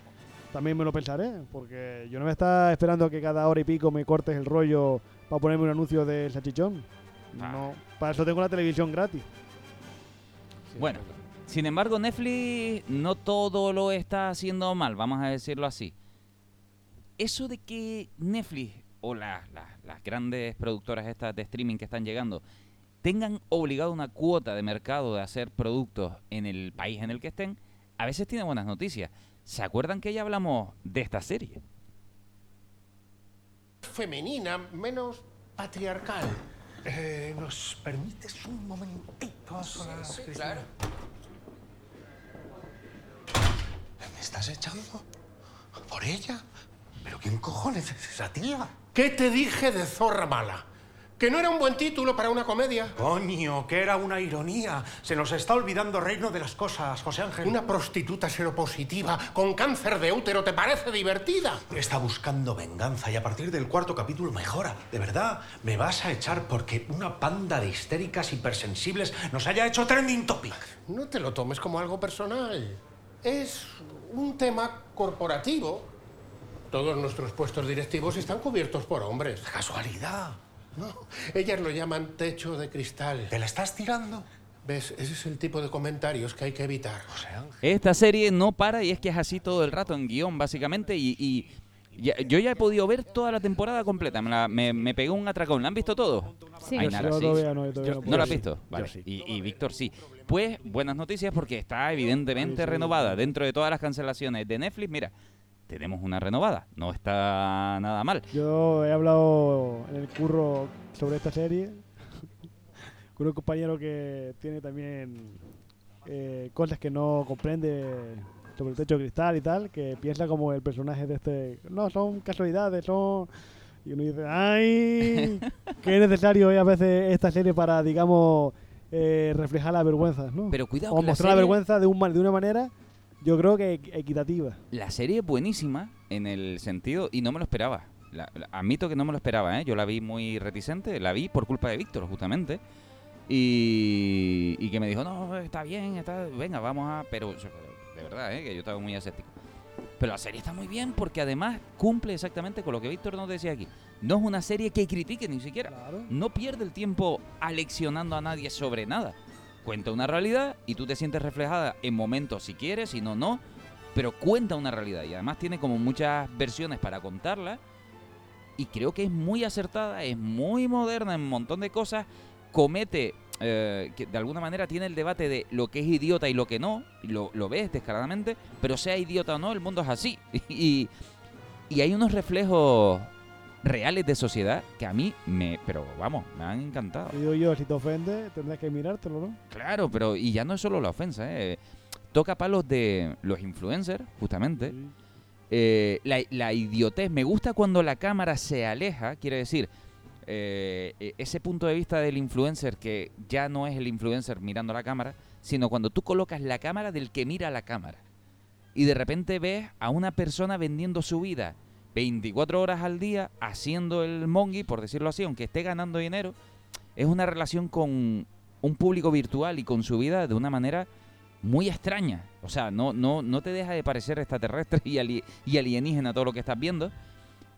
también me lo pensaré. Porque yo no me está esperando que cada hora y pico me cortes el rollo para ponerme un anuncio de salchichón. Ah. No, para eso tengo la televisión gratis. Sí, Bueno. Sin embargo, Netflix no todo lo está haciendo mal, vamos a decirlo así. Eso de que Netflix o la- la- las grandes productoras estas de streaming que están llegando tengan obligado una cuota de mercado de hacer productos en el país en el que estén, a veces tiene buenas noticias. ¿Se acuerdan que ya hablamos de esta serie? femenina, menos patriarcal. Eh, ¿Nos permites un momentito? Sí, claro. ¿Me estás echando? ¿Por ella? ¿Pero quién cojones es esa tía? ¿Qué te dije de zorra mala? Que no era un buen título para una comedia. Coño, que era una ironía. Se nos está olvidando reino de las cosas, José Ángel. Una prostituta seropositiva con cáncer de útero, ¿te parece divertida? Está buscando venganza y a partir del cuarto capítulo mejora. De verdad, me vas a echar porque una panda de histéricas hipersensibles nos haya hecho trending topic. No te lo tomes como algo personal. es un tema corporativo. Todos nuestros puestos directivos están cubiertos por hombres. Casualidad. No, ellas lo llaman techo de cristal. ¿Te la estás tirando? ¿Ves? Ese es el tipo de comentarios que hay que evitar. Esta serie no para y es que es así todo el rato en guion, básicamente. Y, y ya- yo ya he podido ver toda la temporada completa. Me, la- me, me pegué un atracón. ¿La han visto todos? Sí. Ay, Yo nada, sí, todavía no, yo todavía no ¿No puedo. la has Yo visto? Vale. Yo sí. Y, y Víctor sí. Pues buenas noticias porque está evidentemente renovada. Dentro de todas las cancelaciones de Netflix, mira, tenemos una renovada. No está nada mal. Yo he hablado en el curro sobre esta serie con un compañero que tiene también eh, cosas que no comprende sobre el techo de cristal y tal, que piensa como el personaje de este... No, son casualidades, son... Y uno dice, ¡ay! que es necesario eh, a veces esta serie para, digamos, eh, reflejar las vergüenzas, ¿no? Pero cuidado o la mostrar la serie- vergüenza de, un, de una manera, yo creo que equ- equitativa. La serie es buenísima en el sentido, y no me lo esperaba. La- la- admito que no me lo esperaba, ¿eh? Yo la vi muy reticente, la vi por culpa de Víctor, justamente. Y, y que me dijo, no, está bien, está, venga, vamos a... Pero de verdad, ¿eh? Que yo estaba muy escéptico. Pero la serie está muy bien porque además cumple exactamente con lo que Víctor nos decía aquí. No es una serie que critique ni siquiera. Claro. No pierde el tiempo aleccionando a nadie sobre nada. Cuenta una realidad y tú te sientes reflejada en momentos si quieres, si no, no. Pero cuenta una realidad y además tiene como muchas versiones para contarla. Y creo que es muy acertada, es muy moderna en un montón de cosas. Comete, eh, que de alguna manera tiene el debate de lo que es idiota y lo que no. Lo, lo ves descaradamente, pero sea idiota o no, el mundo es así. Y, y hay unos reflejos reales de sociedad que a mí me, pero vamos, me han encantado. Digo yo, si te ofende, tendrás que mirártelo, ¿no? Claro, pero y ya no es solo la ofensa, ¿eh? toca palos de los influencers, justamente. Sí. Eh, la, la idiotez, me gusta cuando la cámara se aleja, quiere decir, eh, e- ese punto de vista del influencer que ya no es el influencer mirando la cámara, sino cuando tú colocas la cámara del que mira la cámara. Y de repente ves a una persona vendiendo su vida 24 horas al día, haciendo el mongi, por decirlo así, aunque esté ganando dinero, es una relación con un público virtual y con su vida de una manera muy extraña. O sea, no, no, no te deja de parecer extraterrestre y, ali- y alienígena todo lo que estás viendo.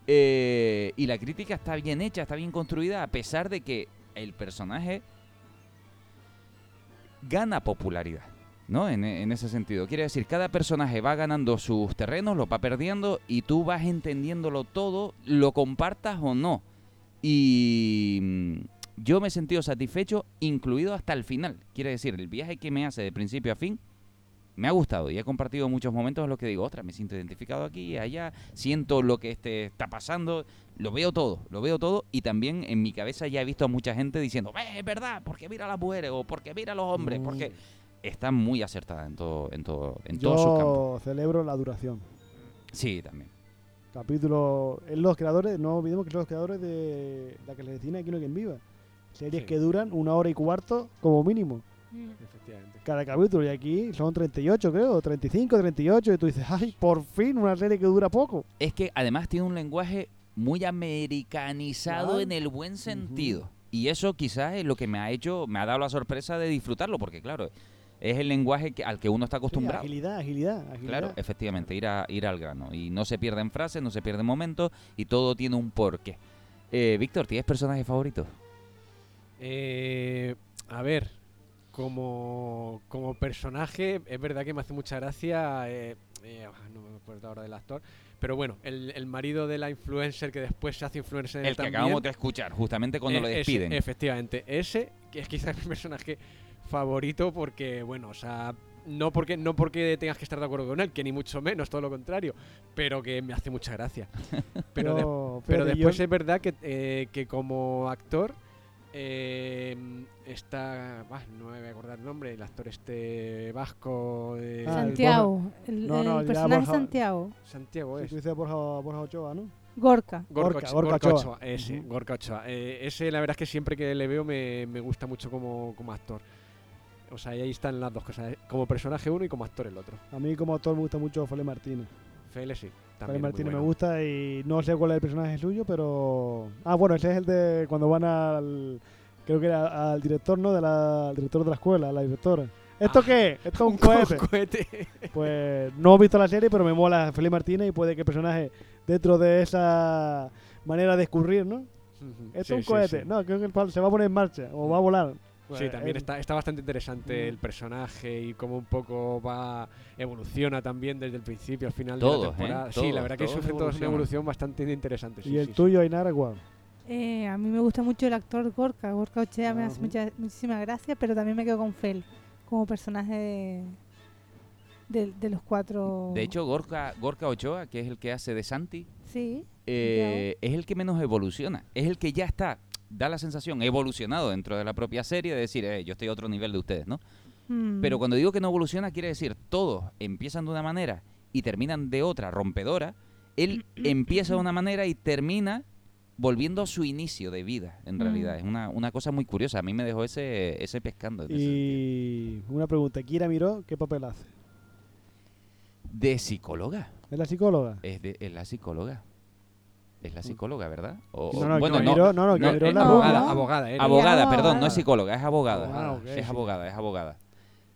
Eh, y la crítica está bien hecha, está bien construida, a pesar de que el personaje gana popularidad. ¿No? En, en ese sentido. Quiere decir, cada personaje va ganando sus terrenos, lo va perdiendo y tú vas entendiéndolo todo, lo compartas o no. Y mm, yo me he sentido satisfecho, incluido hasta el final. Quiere decir, el viaje que me hace de principio a fin me ha gustado y he compartido muchos momentos en los que digo, ostras, me siento identificado aquí allá, siento lo que este está pasando, lo veo todo, lo veo todo y también en mi cabeza ya he visto a mucha gente diciendo, "Eh, es verdad, porque mira a las mujeres o porque mira a los hombres, porque está muy acertada en todo, en todo, en todos sus campos. Yo celebro la duración. Sí, también. Capítulo. En los creadores, no olvidemos que son los creadores de la que les decía aquí no hay quien viva. Series Sí. que duran una hora y cuarto como mínimo. Efectivamente. Cada capítulo. Y aquí son 38, creo. 35, 38. Y tú dices, ay, por fin una serie que dura poco. Es que además tiene un lenguaje muy americanizado en el buen sentido. Y eso quizás es lo que me ha hecho, me ha dado la sorpresa de disfrutarlo, porque claro, es el lenguaje que, al que uno está Sí, acostumbrado. agilidad, agilidad, agilidad. Claro, efectivamente, ir, a, ir al grano. Y no se pierden frases, no se pierden momentos y todo tiene un porqué. Eh, Víctor, ¿tienes personaje favorito? Eh, a ver, como, como personaje, es verdad que me hace mucha gracia. eh, eh, ah, no me acuerdo ahora del actor. Pero bueno, el, el marido de la influencer que después se hace influencer El que también. acabamos de escuchar, justamente cuando Eh, lo ese, despiden. efectivamente, ese que es quizás mi personaje favorito porque, bueno, o sea, no porque, no porque tengas que estar de acuerdo con él, que ni mucho menos, todo lo contrario, pero que me hace mucha gracia. Pero, de- pero después yo- es verdad que, eh, que como actor eh, está... bah, no me voy a acordar el nombre, el actor este vasco... eh, Ah, Santiago. El, No, no, el personaje Borja- Santiago. Santiago Sí, es. tú dices Borja, Borja Ochoa, ¿no? Gorka. Gorka, Gorka, Ochoa- Gorka Ochoa. Ochoa, ese, Ujú. Gorka Ochoa. Eh, ese la verdad es que siempre que le veo me, me gusta mucho como, como actor. O sea, ahí están las dos cosas, eh, como personaje uno y como actor el otro. A mí como actor me gusta mucho Fele Martínez. FL sí, Fele también muy Martínez me gusta y no sé cuál es el personaje suyo, pero... Ah, bueno, ese es el de cuando van al... Creo que era al director, ¿no? De la, al director de la escuela, la directora. ¿Esto qué es? Esto es un cohete. cohete. Pues no he visto la serie, pero me mola Felipe Martínez y puede que el personaje, dentro de esa manera de escurrir, ¿no? Esto es Sí, un cohete. sí. No, creo que el pal- se va a poner en marcha o va a volar. Sí, Pues, también eh, está, está bastante interesante el personaje y cómo un poco va evoluciona también desde el principio al final de Todos, la ¿eh? temporada. sí, Todos, la verdad que todos sufren todos una evolución bastante interesante. sí, Y el sí, sí. tuyo, Ainara, igual. Eh, a mí me gusta mucho el actor Gorka. Gorka Ochea me hace mucha, muchísima gracia, pero también me quedo con Fel como personaje de, de- de los cuatro. De hecho, Gorka, Gorka Ochoa, que es el que hace de Santi, sí. eh, es el que menos evoluciona. Es el que ya está, da la sensación, evolucionado dentro de la propia serie de decir, eh, yo estoy a otro nivel de ustedes, ¿no? Mm. Pero cuando digo que no evoluciona, quiere decir, todos empiezan de una manera y terminan de otra, rompedora. Él empieza de una manera y termina volviendo a su inicio de vida, en Mm. realidad. Es una, una cosa muy curiosa. A mí me dejó ese, ese pescando. en ese Y una pregunta, Kira Miró, ¿qué papel hace? De psicóloga. ¿Es la psicóloga? Es, de, es la psicóloga. Es la psicóloga, ¿verdad? O- No, no, bueno, no, no, no, la no, abogada, abogada, era. Abogada, perdón, no es psicóloga, es abogada. Ah, es sí. abogada, es abogada.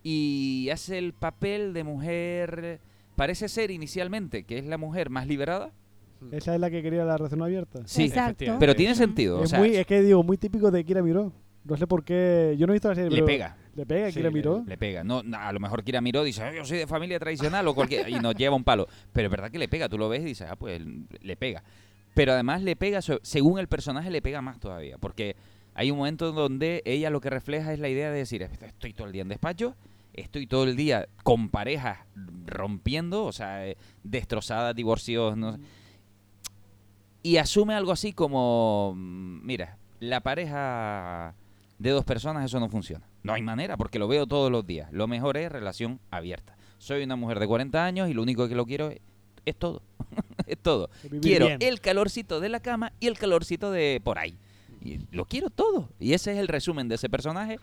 Y hace el papel de mujer, parece ser inicialmente que es la mujer más liberada. ¿Esa es la que quería la relación abierta? Sí, Exacto. pero tiene sentido. o Es, sea, muy, es que digo, muy típico de Kira Miró. No sé por qué. Yo no he visto la serie. le pero pega. Le pega a Sí, Kira Miró. Le pega. No, no, a lo mejor Kira Miró dice, "Ay, yo soy de familia tradicional o cualquier... y nos lleva un palo. Pero es verdad que le pega. Tú lo ves y dices, ah, pues le pega. Pero además le pega, según el personaje, le pega más todavía. Porque hay un momento donde ella lo que refleja es la idea de decir, estoy todo el día en despacho, estoy todo el día con parejas rompiendo, o sea, eh, destrozadas, divorcios, no sé. Y asume algo así como, mm, mira, la pareja de dos personas eso no funciona. No hay manera, porque lo veo todos los días. Lo mejor es relación abierta. Soy una mujer de 40 años y lo único que lo quiero es, todo. es todo. Quiero bien. el calorcito de la cama y el calorcito de por ahí. Y lo quiero todo. Y ese es el resumen de ese personaje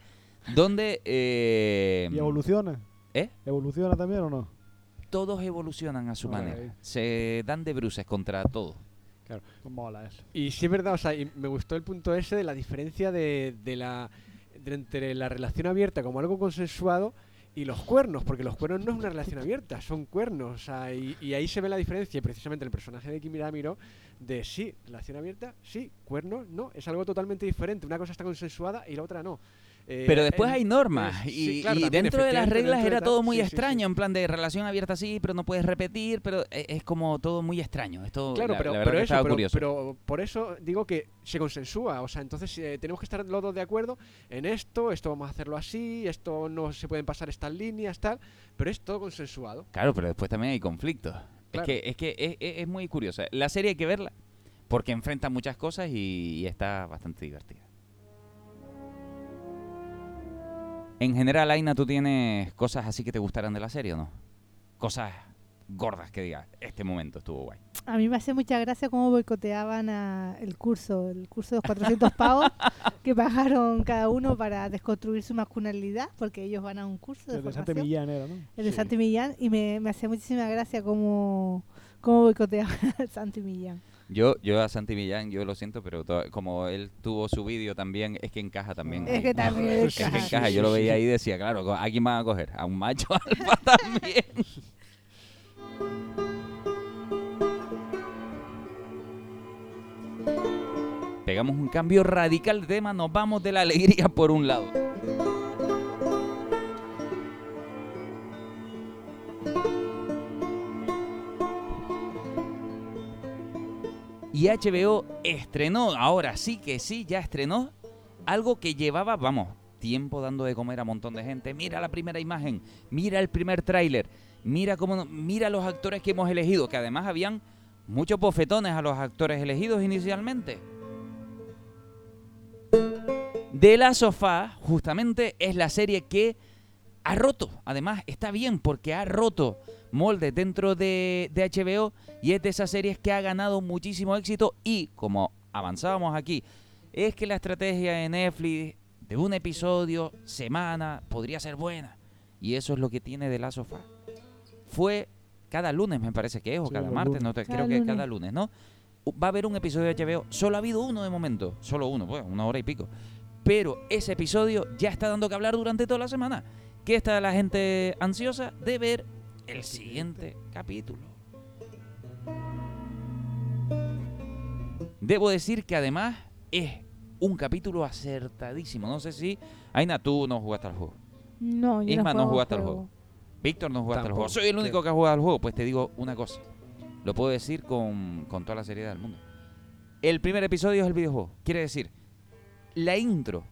donde eh, ¿Y evoluciona? ¿eh? ¿Evoluciona también o no? todos evolucionan a su manera. Se dan de bruces contra todo. Claro. Mola eso. Y sí es verdad, o sea, y me gustó el punto ese de la diferencia de, de la de entre la relación abierta como algo consensuado y los cuernos, porque los cuernos no es una relación abierta, son cuernos, o sea, y, ahí se ve la diferencia, precisamente el personaje de Kimira Miro, de sí, relación abierta, sí, cuernos, no, es algo totalmente diferente, una cosa está consensuada y la otra no. Eh, Pero después en- hay normas es- y, sí, claro, y también, dentro de las reglas era todo muy sí, sí, sí. extraño, en plan de relación abierta sí, pero no puedes repetir, pero e- es como todo muy extraño. Esto, Claro, la, pero, la pero eso, pero, pero por eso digo que se consensúa, o sea, entonces eh, tenemos que estar los dos de acuerdo en esto, esto vamos a hacerlo así, esto no se pueden pasar estas líneas, tal, pero es todo consensuado. Claro, pero después también hay conflictos. Claro. Es que, es, que es, es- es muy curiosa. La serie hay que verla porque enfrenta muchas cosas y, y está bastante divertida. En general, Aina, ¿tú tienes cosas así que te gustaran de la serie o no? Cosas gordas que digas, este momento estuvo guay. A mí me hace mucha gracia cómo boicoteaban a el curso, el curso de los 400 pavos que pagaron cada uno para desconstruir su masculinidad, porque ellos van a un curso de El de Santi. Millán era, ¿no? El de Sí. Santi Millán, y me, me hacía muchísima gracia cómo, cómo boicoteaban a Santi Millán. Yo, yo a Santi Millán, yo lo siento, pero to- como él tuvo su vídeo también, es que encaja también. Es que también Es que encaja. encaja. Yo lo veía ahí y decía, claro, ¿a quién van a coger? A un macho alfa también. Pegamos un cambio radical de tema, nos vamos de la alegría por un lado. Y HBO estrenó, ahora sí que sí, ya estrenó algo que llevaba, vamos, tiempo dando de comer a un montón de gente. Mira la primera imagen, mira el primer tráiler, mira cómo, mira los actores que hemos elegido, que además habían muchos bofetones a los actores elegidos inicialmente. De la sofá, justamente, es la serie que ha roto. Además, está bien porque ha roto moldes dentro de, de HBO y es de esas series que ha ganado muchísimo éxito y, como avanzábamos aquí, es que la estrategia de Netflix de un episodio, semana, podría ser buena. Y eso es lo que tiene de la sofá. Fue cada lunes, me parece que es, o Sí, cada martes, lunes. no te, Cada creo que lunes. cada lunes, ¿no? Va a haber un episodio de HBO. Solo ha habido uno de momento. Solo uno, pues, una hora y pico. Pero ese episodio ya está dando que hablar durante toda la semana. ¿Qué está la gente ansiosa? De ver el siguiente capítulo. Debo decir que además es un capítulo acertadísimo. No sé si. Aina, tú no jugaste al juego. No, yo Isma no juego jugaste al juego. juego. Víctor no jugaste al juego. Soy el único que ha jugado al juego. Pues te digo una cosa. Lo puedo decir con, con toda la seriedad del mundo. El primer episodio es el videojuego. Quiere decir, la intro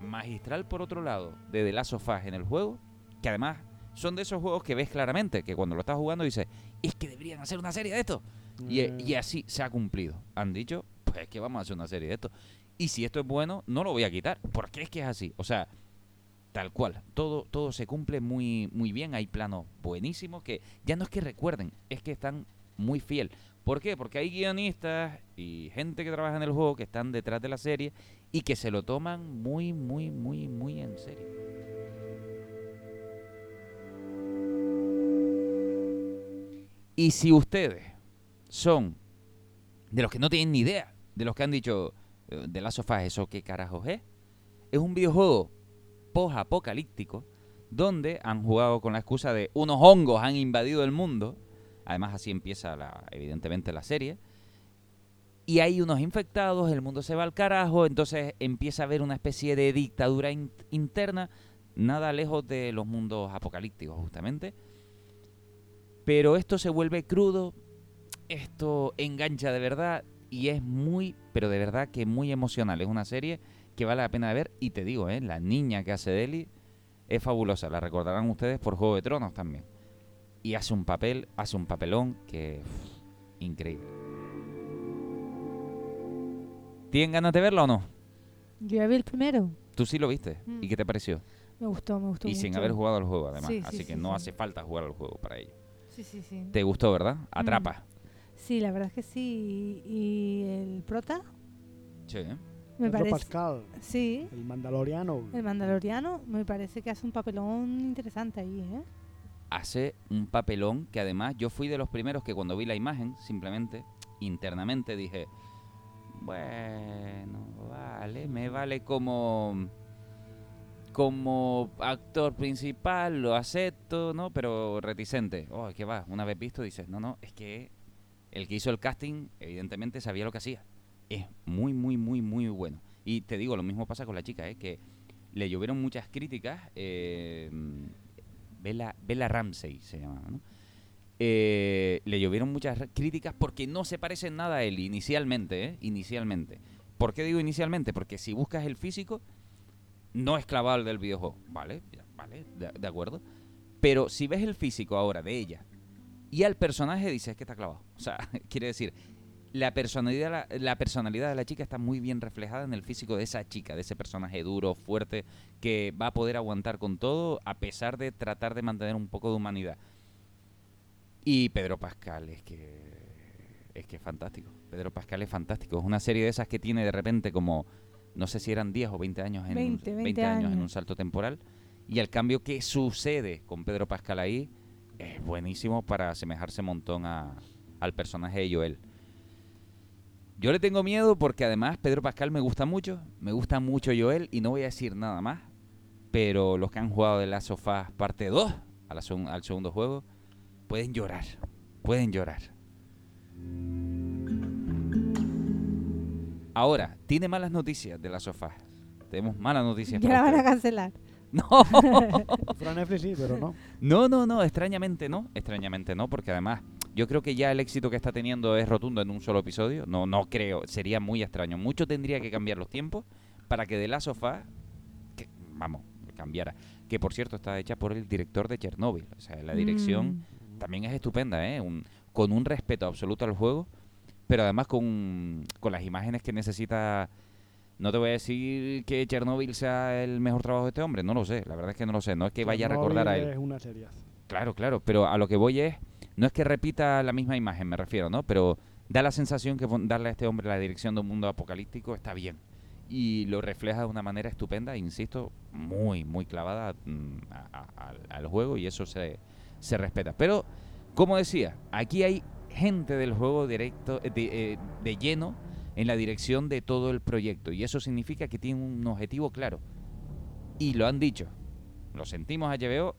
magistral por otro lado de The Last of Us en el juego, que además son de esos juegos que ves claramente, que cuando lo estás jugando dices, es que deberían hacer una serie de esto. Y, Eh, y así se ha cumplido. Han dicho, pues que vamos a hacer una serie de esto. Y si esto es bueno, no lo voy a quitar, porque es que es así. O sea, tal cual. Todo, todo se cumple muy, muy bien. Hay planos buenísimos que ya no es que recuerden, es que están muy fiel. ¿Por qué? Porque hay guionistas y gente que trabaja en el juego que están detrás de la serie y que se lo toman muy, muy, muy, muy en serio. Y si ustedes son de los que no tienen ni idea, de los que han dicho eh, de la sofá, ¿eso qué carajos es? Es un videojuego post-apocalíptico donde han jugado con la excusa de unos hongos han invadido el mundo. Además, así empieza, la, evidentemente, la serie. Y hay unos infectados, el mundo se va al carajo, entonces empieza a haber una especie de dictadura in- interna, nada lejos de los mundos apocalípticos, justamente. Pero esto se vuelve crudo, esto engancha de verdad y es muy, pero de verdad que muy emocional. Es una serie que vale la pena de ver y te digo, ¿eh? la niña que hace de Ellie es fabulosa. La recordarán ustedes por Juego de Tronos también. Y hace un papel, hace un papelón que uf, increíble. ¿Tienen ganas de verlo o no? Yo ya vi el primero. Tú sí lo viste. Mm. ¿Y qué te pareció? Me gustó, me gustó Y sin haber jugado al juego, además. Sí, sí, Así que sí, no hace falta jugar al juego para ello. Sí, sí, sí. ¿Te gustó, verdad? Atrapa. Sí, la verdad es que sí. Y, el prota, Sí. me Pedro parece. Pascal, Sí, el mandaloriano. el mandaloriano me parece que hace un papelón interesante ahí, ¿eh? hace un papelón que además yo fui de los primeros que cuando vi la imagen, simplemente, internamente dije, bueno, vale, me vale como como actor principal, lo acepto, ¿no? Pero reticente. Oh, ¿qué va? Una vez visto dices, no, no, es que el que hizo el casting, evidentemente sabía lo que hacía. Es muy, muy, muy, muy bueno. Y te digo, lo mismo pasa con la chica, ¿eh? Que le llovieron muchas críticas. Eh, Bella, Bella Ramsey se llamaba, ¿no? Eh, le llovieron muchas críticas porque no se parece nada a él inicialmente, ¿eh? Inicialmente. ¿Por qué digo inicialmente? Porque si buscas el físico, no es clavado del videojuego. Vale, vale, de, de acuerdo. Pero si ves el físico ahora de ella y al personaje dices que está clavado. O sea, quiere decir, la personalidad, la, la personalidad de la chica está muy bien reflejada en el físico de esa chica, de ese personaje duro, fuerte, que va a poder aguantar con todo a pesar de tratar de mantener un poco de humanidad. Y Pedro Pascal es que es que es fantástico. Pedro Pascal es fantástico. Es una serie de esas que tiene de repente como no sé si eran 10 o 20 años en 20, un, 20 años en un salto temporal y el cambio que sucede con Pedro Pascal ahí es buenísimo para asemejarse un montón a, al personaje de Joel. Yo le tengo miedo porque además Pedro Pascal me gusta mucho, me gusta mucho Joel y no voy a decir nada más, pero los que han jugado de Last of Us parte 2 a la segun- al segundo juego pueden llorar, pueden llorar. Ahora, tiene malas noticias de Last of Us. Tenemos malas noticias. Ya para la van a cancelar. No. Fuera Netflix sí, pero no. No, no, no, extrañamente no, extrañamente no, porque además yo creo que ya el éxito que está teniendo es rotundo en un solo episodio. No, no creo, sería muy extraño. Mucho tendría que cambiar los tiempos para que The Last of Us, que, vamos, cambiara. Que por cierto está hecha por el director de Chernobyl. O sea, la dirección también es estupenda, ¿eh? Un- con un respeto absoluto al juego, pero además con, con las imágenes que necesita. No te voy a decir que Chernobyl sea el mejor trabajo de este hombre, no lo sé, la verdad es que no lo sé, no es que vaya a recordar a él. Es una serie. Claro, claro, pero a lo que voy es, no es que repita la misma imagen, me refiero, ¿no? Pero da la sensación que darle a este hombre la dirección de un mundo apocalíptico está bien. Y lo refleja de una manera estupenda, insisto, muy, muy clavada mm, a- al juego y eso se, se respeta. Pero, como decía, aquí hay gente del juego directo, eh, de, eh, de lleno en la dirección de todo el proyecto y eso significa que tiene un objetivo claro. Y lo han dicho, lo sentimos HBO,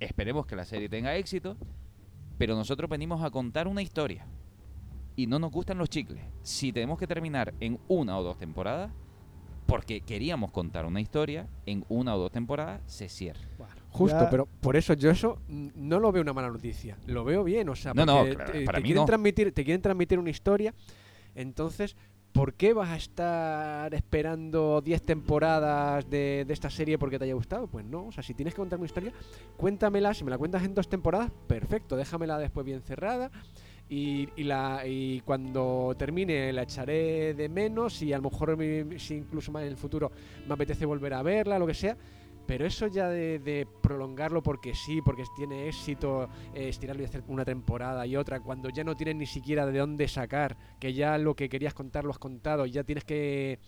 esperemos que la serie tenga éxito, pero nosotros venimos a contar una historia. Y no nos gustan los chicles. Si tenemos que terminar en una o dos temporadas, porque queríamos contar una historia, en una o dos temporadas se cierra. Justo, Ya- pero por eso yo eso no lo veo una mala noticia. Lo veo bien, o sea, No, no, porque claro, te, para te mí quieren no. transmitir, te quieren transmitir una historia. Entonces, ¿por qué vas a estar esperando 10 temporadas de, de esta serie porque te haya gustado? Pues no, o sea, si tienes que contar una historia, cuéntamela, si me la cuentas en dos temporadas, perfecto, déjamela después bien cerrada. Y, y la, y cuando termine la echaré de menos y a lo mejor si incluso más en el futuro me apetece volver a verla, lo que sea. Pero eso ya de, de prolongarlo porque sí, porque tiene éxito, eh, estirarlo y hacer una temporada y otra, cuando ya no tienes ni siquiera de dónde sacar, que ya lo que querías contar lo has contado y ya tienes que,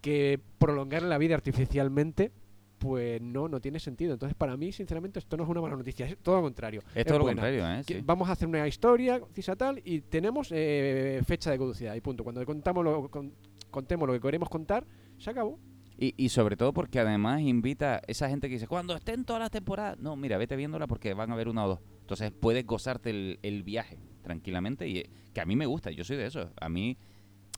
que prolongar la vida artificialmente, pues no, no tiene sentido. Entonces, para mí, sinceramente, esto no es una mala noticia, es todo lo contrario. Es todo lo buena. contrario, ¿eh? Sí. Vamos a hacer una historia, cisa tal, y tenemos eh, fecha de caducidad y punto. Cuando contamos lo, con- contemos lo que queremos contar, se acabó. Y, y sobre todo porque además invita esa gente que dice, cuando estén todas las temporadas, no, mira, vete viéndola porque van a haber una o dos. Entonces puedes gozarte el, el viaje tranquilamente y eh, que a mí me gusta, yo soy de eso. A mí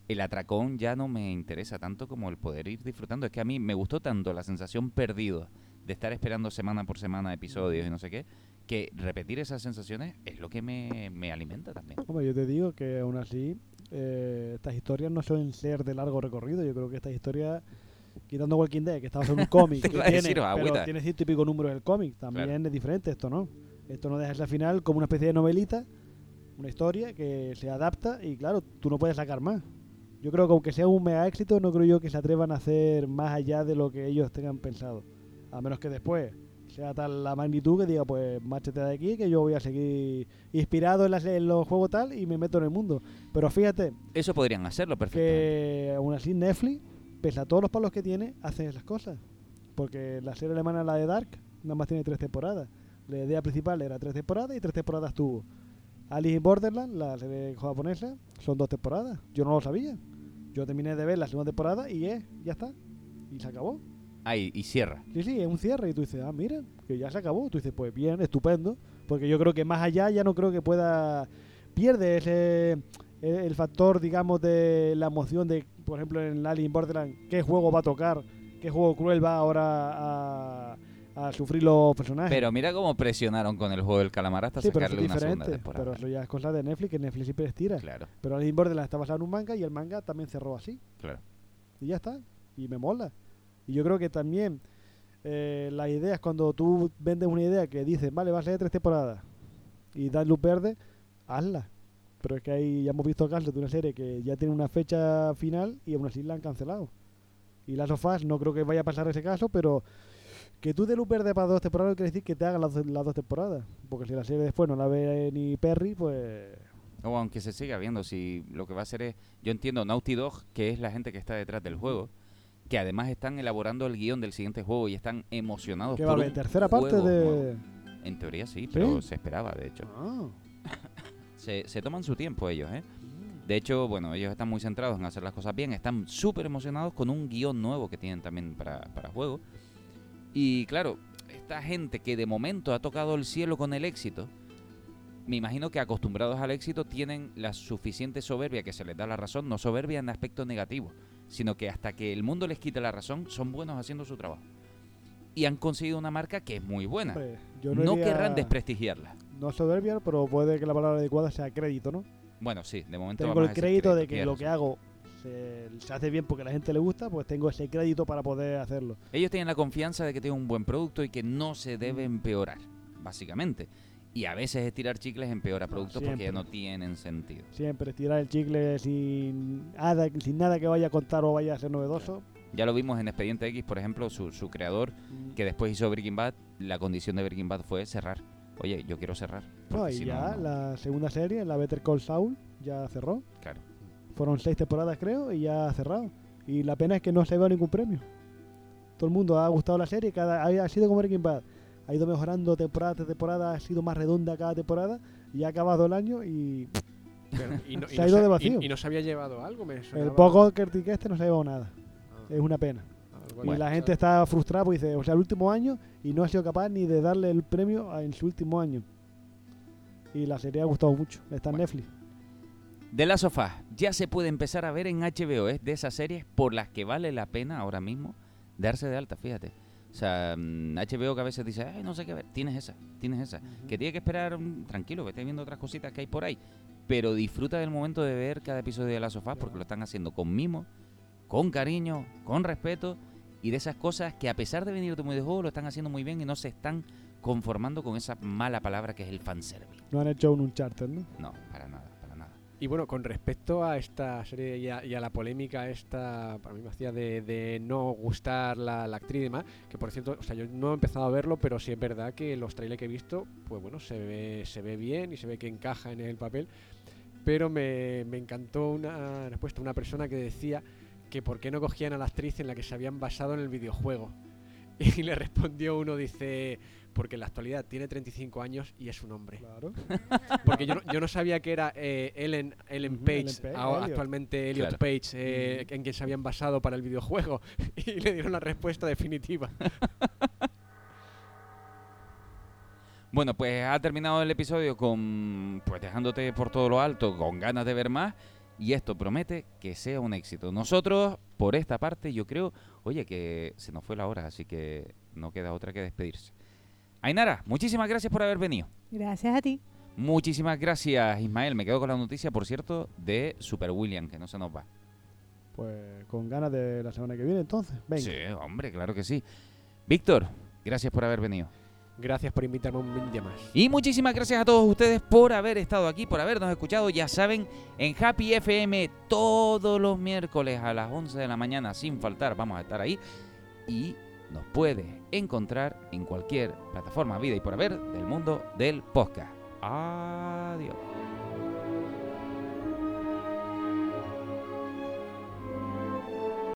el atracón ya no me interesa tanto como el poder ir disfrutando. Es que a mí me gustó tanto la sensación perdido de estar esperando semana por semana episodios y no sé qué, que repetir esas sensaciones es lo que me, me alimenta también. Hombre, yo te digo que aún así eh, estas historias no suelen ser de largo recorrido. Yo creo que estas historias, quitando Walking Dead, que está basado en un cómic, que tiene, decir, pero tiene ciento y pico números el cómic, también Claro. es diferente. Esto no. Esto no deja al final como una especie de novelita, una historia que se adapta y claro, tú no puedes sacar más. Yo creo que aunque sea un mega éxito, no creo yo que se atrevan a hacer más allá de lo que ellos tengan pensado. A menos que después sea tal la magnitud que diga, pues márchate de aquí, que yo voy a seguir inspirado en, las- en los juegos tal y me meto en el mundo. Pero fíjate Eso podrían hacerlo perfectamente. que aún así Netflix, pese a todos los palos que tiene, hace esas cosas. Porque la serie alemana, la de Dark, nada más tiene tres temporadas. La idea principal era tres temporadas y tres temporadas tuvo. Alice in Borderland, la serie japonesa, son dos temporadas. Yo no lo sabía. Yo terminé de ver la segunda temporada y eh, ya está. Y se acabó. Ahí, y cierra. Sí, sí, es un cierre. Y tú dices, ah, mira, que ya se acabó. Tú dices, pues bien, estupendo. Porque yo creo que más allá ya no creo que pueda. Pierde ese. El, factor, digamos, de la emoción de, por ejemplo, en Alien Borderland, qué juego va a tocar, qué juego cruel va ahora a, a sufrir los personajes. Pero mira cómo presionaron con el juego del calamar hasta sí, pero eso sacarle es una segunda temporada. Pero eso ya es cosa de Netflix, que Netflix siempre estira. Claro, Pero Alien Borderland está basado en un manga y el manga también cerró así. claro. Y ya está. Y me mola. Y yo creo que también eh, las ideas, cuando tú vendes una idea que dices, vale, va a ser tres temporadas y das luz verde, hazla. Pero es que ahí ya hemos visto casos de una serie que ya tiene una fecha final y aún así la han cancelado. Y Last of Us no creo que vaya a pasar ese caso, pero que tú de luz verde para dos temporadas quiere decir que te hagan las, las dos temporadas. Porque si la serie después no la ve ni Perry, pues... O aunque se siga viendo, si lo que va a hacer es. Yo entiendo Naughty Dog, que es la gente que está detrás del juego, que además están elaborando el guion del siguiente juego y están emocionados por va a haber tercera parte de... nuevo. En teoría sí, pero se esperaba, de hecho. Ah. Se, se toman su tiempo ellos, ¿eh? De hecho, bueno, ellos están muy centrados en hacer las cosas bien, están súper emocionados con un guion nuevo que tienen también para, para juego. Y claro, esta gente que de momento ha tocado el cielo con el éxito, me imagino que acostumbrados al éxito tienen la suficiente soberbia que se les da la razón, no soberbia en aspecto negativo, sino que hasta que el mundo les quite la razón, son buenos haciendo su trabajo. Y han conseguido una marca que es muy buena. Hombre, yo no diría- querrán desprestigiarla. No soberbia, pero puede que la palabra adecuada sea crédito, ¿no? Bueno, sí, de momento Tengo vamos el a decir crédito de que tienes lo que hago se, se hace bien porque a la gente le gusta, pues tengo ese crédito para poder hacerlo. Ellos tienen la confianza de que tienen un buen producto y que no se debe Mm. empeorar, básicamente. Y a veces estirar chicles empeora productos porque ya no tienen sentido. Siempre tirar el chicle sin nada, sin nada que vaya a contar o vaya a ser novedoso. Ya lo vimos en Expediente X, por ejemplo, su, su creador, Mm. que después hizo Breaking Bad, la condición de Breaking Bad fue cerrar. Oye, yo quiero cerrar. No, y si ya no, no- la segunda serie, la Better Call Saul, ya cerró. Claro. Fueron seis temporadas, creo, y ya ha cerrado. Y la pena es que no se ve ningún premio. Todo el mundo ha gustado la serie, cada ha sido como Breaking Bad. Ha ido mejorando temporada tras temporada, ha sido más redonda cada temporada, y ha acabado el año y Pero- y no- y se ha no ido se- de y- vacío. Y, no se había llevado algo, me el poco que este no se ha llevado nada. Ah. Es una pena. Y la gente está frustrada porque dice, o sea, el último año y no ha sido capaz ni de darle el premio a- en su último año. Y la serie ha gustado mucho. Está en Netflix. De la sofá ya se puede empezar a ver en HBO. Es de esas series por las que vale la pena ahora mismo darse de alta, fíjate. O sea, mm, HBO que a veces dice, Ay, no sé qué ver, tienes esa, tienes esa. Que tiene que esperar, tranquilo, que estés viendo otras cositas que hay por ahí. Pero disfruta del momento de ver cada episodio de La Sofá porque lo están haciendo con mimo, con cariño, con respeto y de esas cosas que a pesar de venir de muy de juego lo están haciendo muy bien y no se están conformando con esa mala palabra que es el fanservice. No han hecho un Uncharted, ¿no? No, para nada, para nada. Y bueno, con respecto a esta serie y a, y a la polémica esta, para mí me hacía de, de no gustar la, la actriz y demás, que por cierto, o sea, yo no he empezado a verlo, pero sí es verdad que los trailers que he visto, pues bueno, se ve, se ve bien y se ve que encaja en el papel, pero me, me encantó una respuesta de una persona que decía que por qué no cogían a la actriz en la que se habían basado en el videojuego. Y le respondió uno, dice, porque en la actualidad tiene 35 años y es un hombre. Claro. Porque yo no, yo no sabía que era eh, Ellen, Ellen Page, Ellen Page, ahora Elliot. actualmente Elliot Claro. Page, eh, en quien se habían basado para el videojuego. Y le dieron la respuesta definitiva. Bueno, pues ha terminado el episodio con pues dejándote por todo lo alto, con ganas de ver más. Y esto promete que sea un éxito. Nosotros, por esta parte, yo creo, oye, que se nos fue la hora, así que no queda otra que despedirse. Ainara, muchísimas gracias por haber venido. Gracias a ti. Muchísimas gracias, Ismael. Me quedo con la noticia, por cierto, de Super William, que no se nos va. Pues con ganas de la semana que viene, entonces. Venga. Sí, hombre, claro que sí. Víctor, gracias por haber venido. Gracias por invitarme un día más. Y muchísimas gracias a todos ustedes por haber estado aquí, por habernos escuchado. Ya saben, en Happy FM todos los miércoles a las 11 de la mañana, sin faltar, vamos a estar ahí. Y nos puede encontrar en cualquier plataforma vida y por haber del mundo del podcast. Adiós.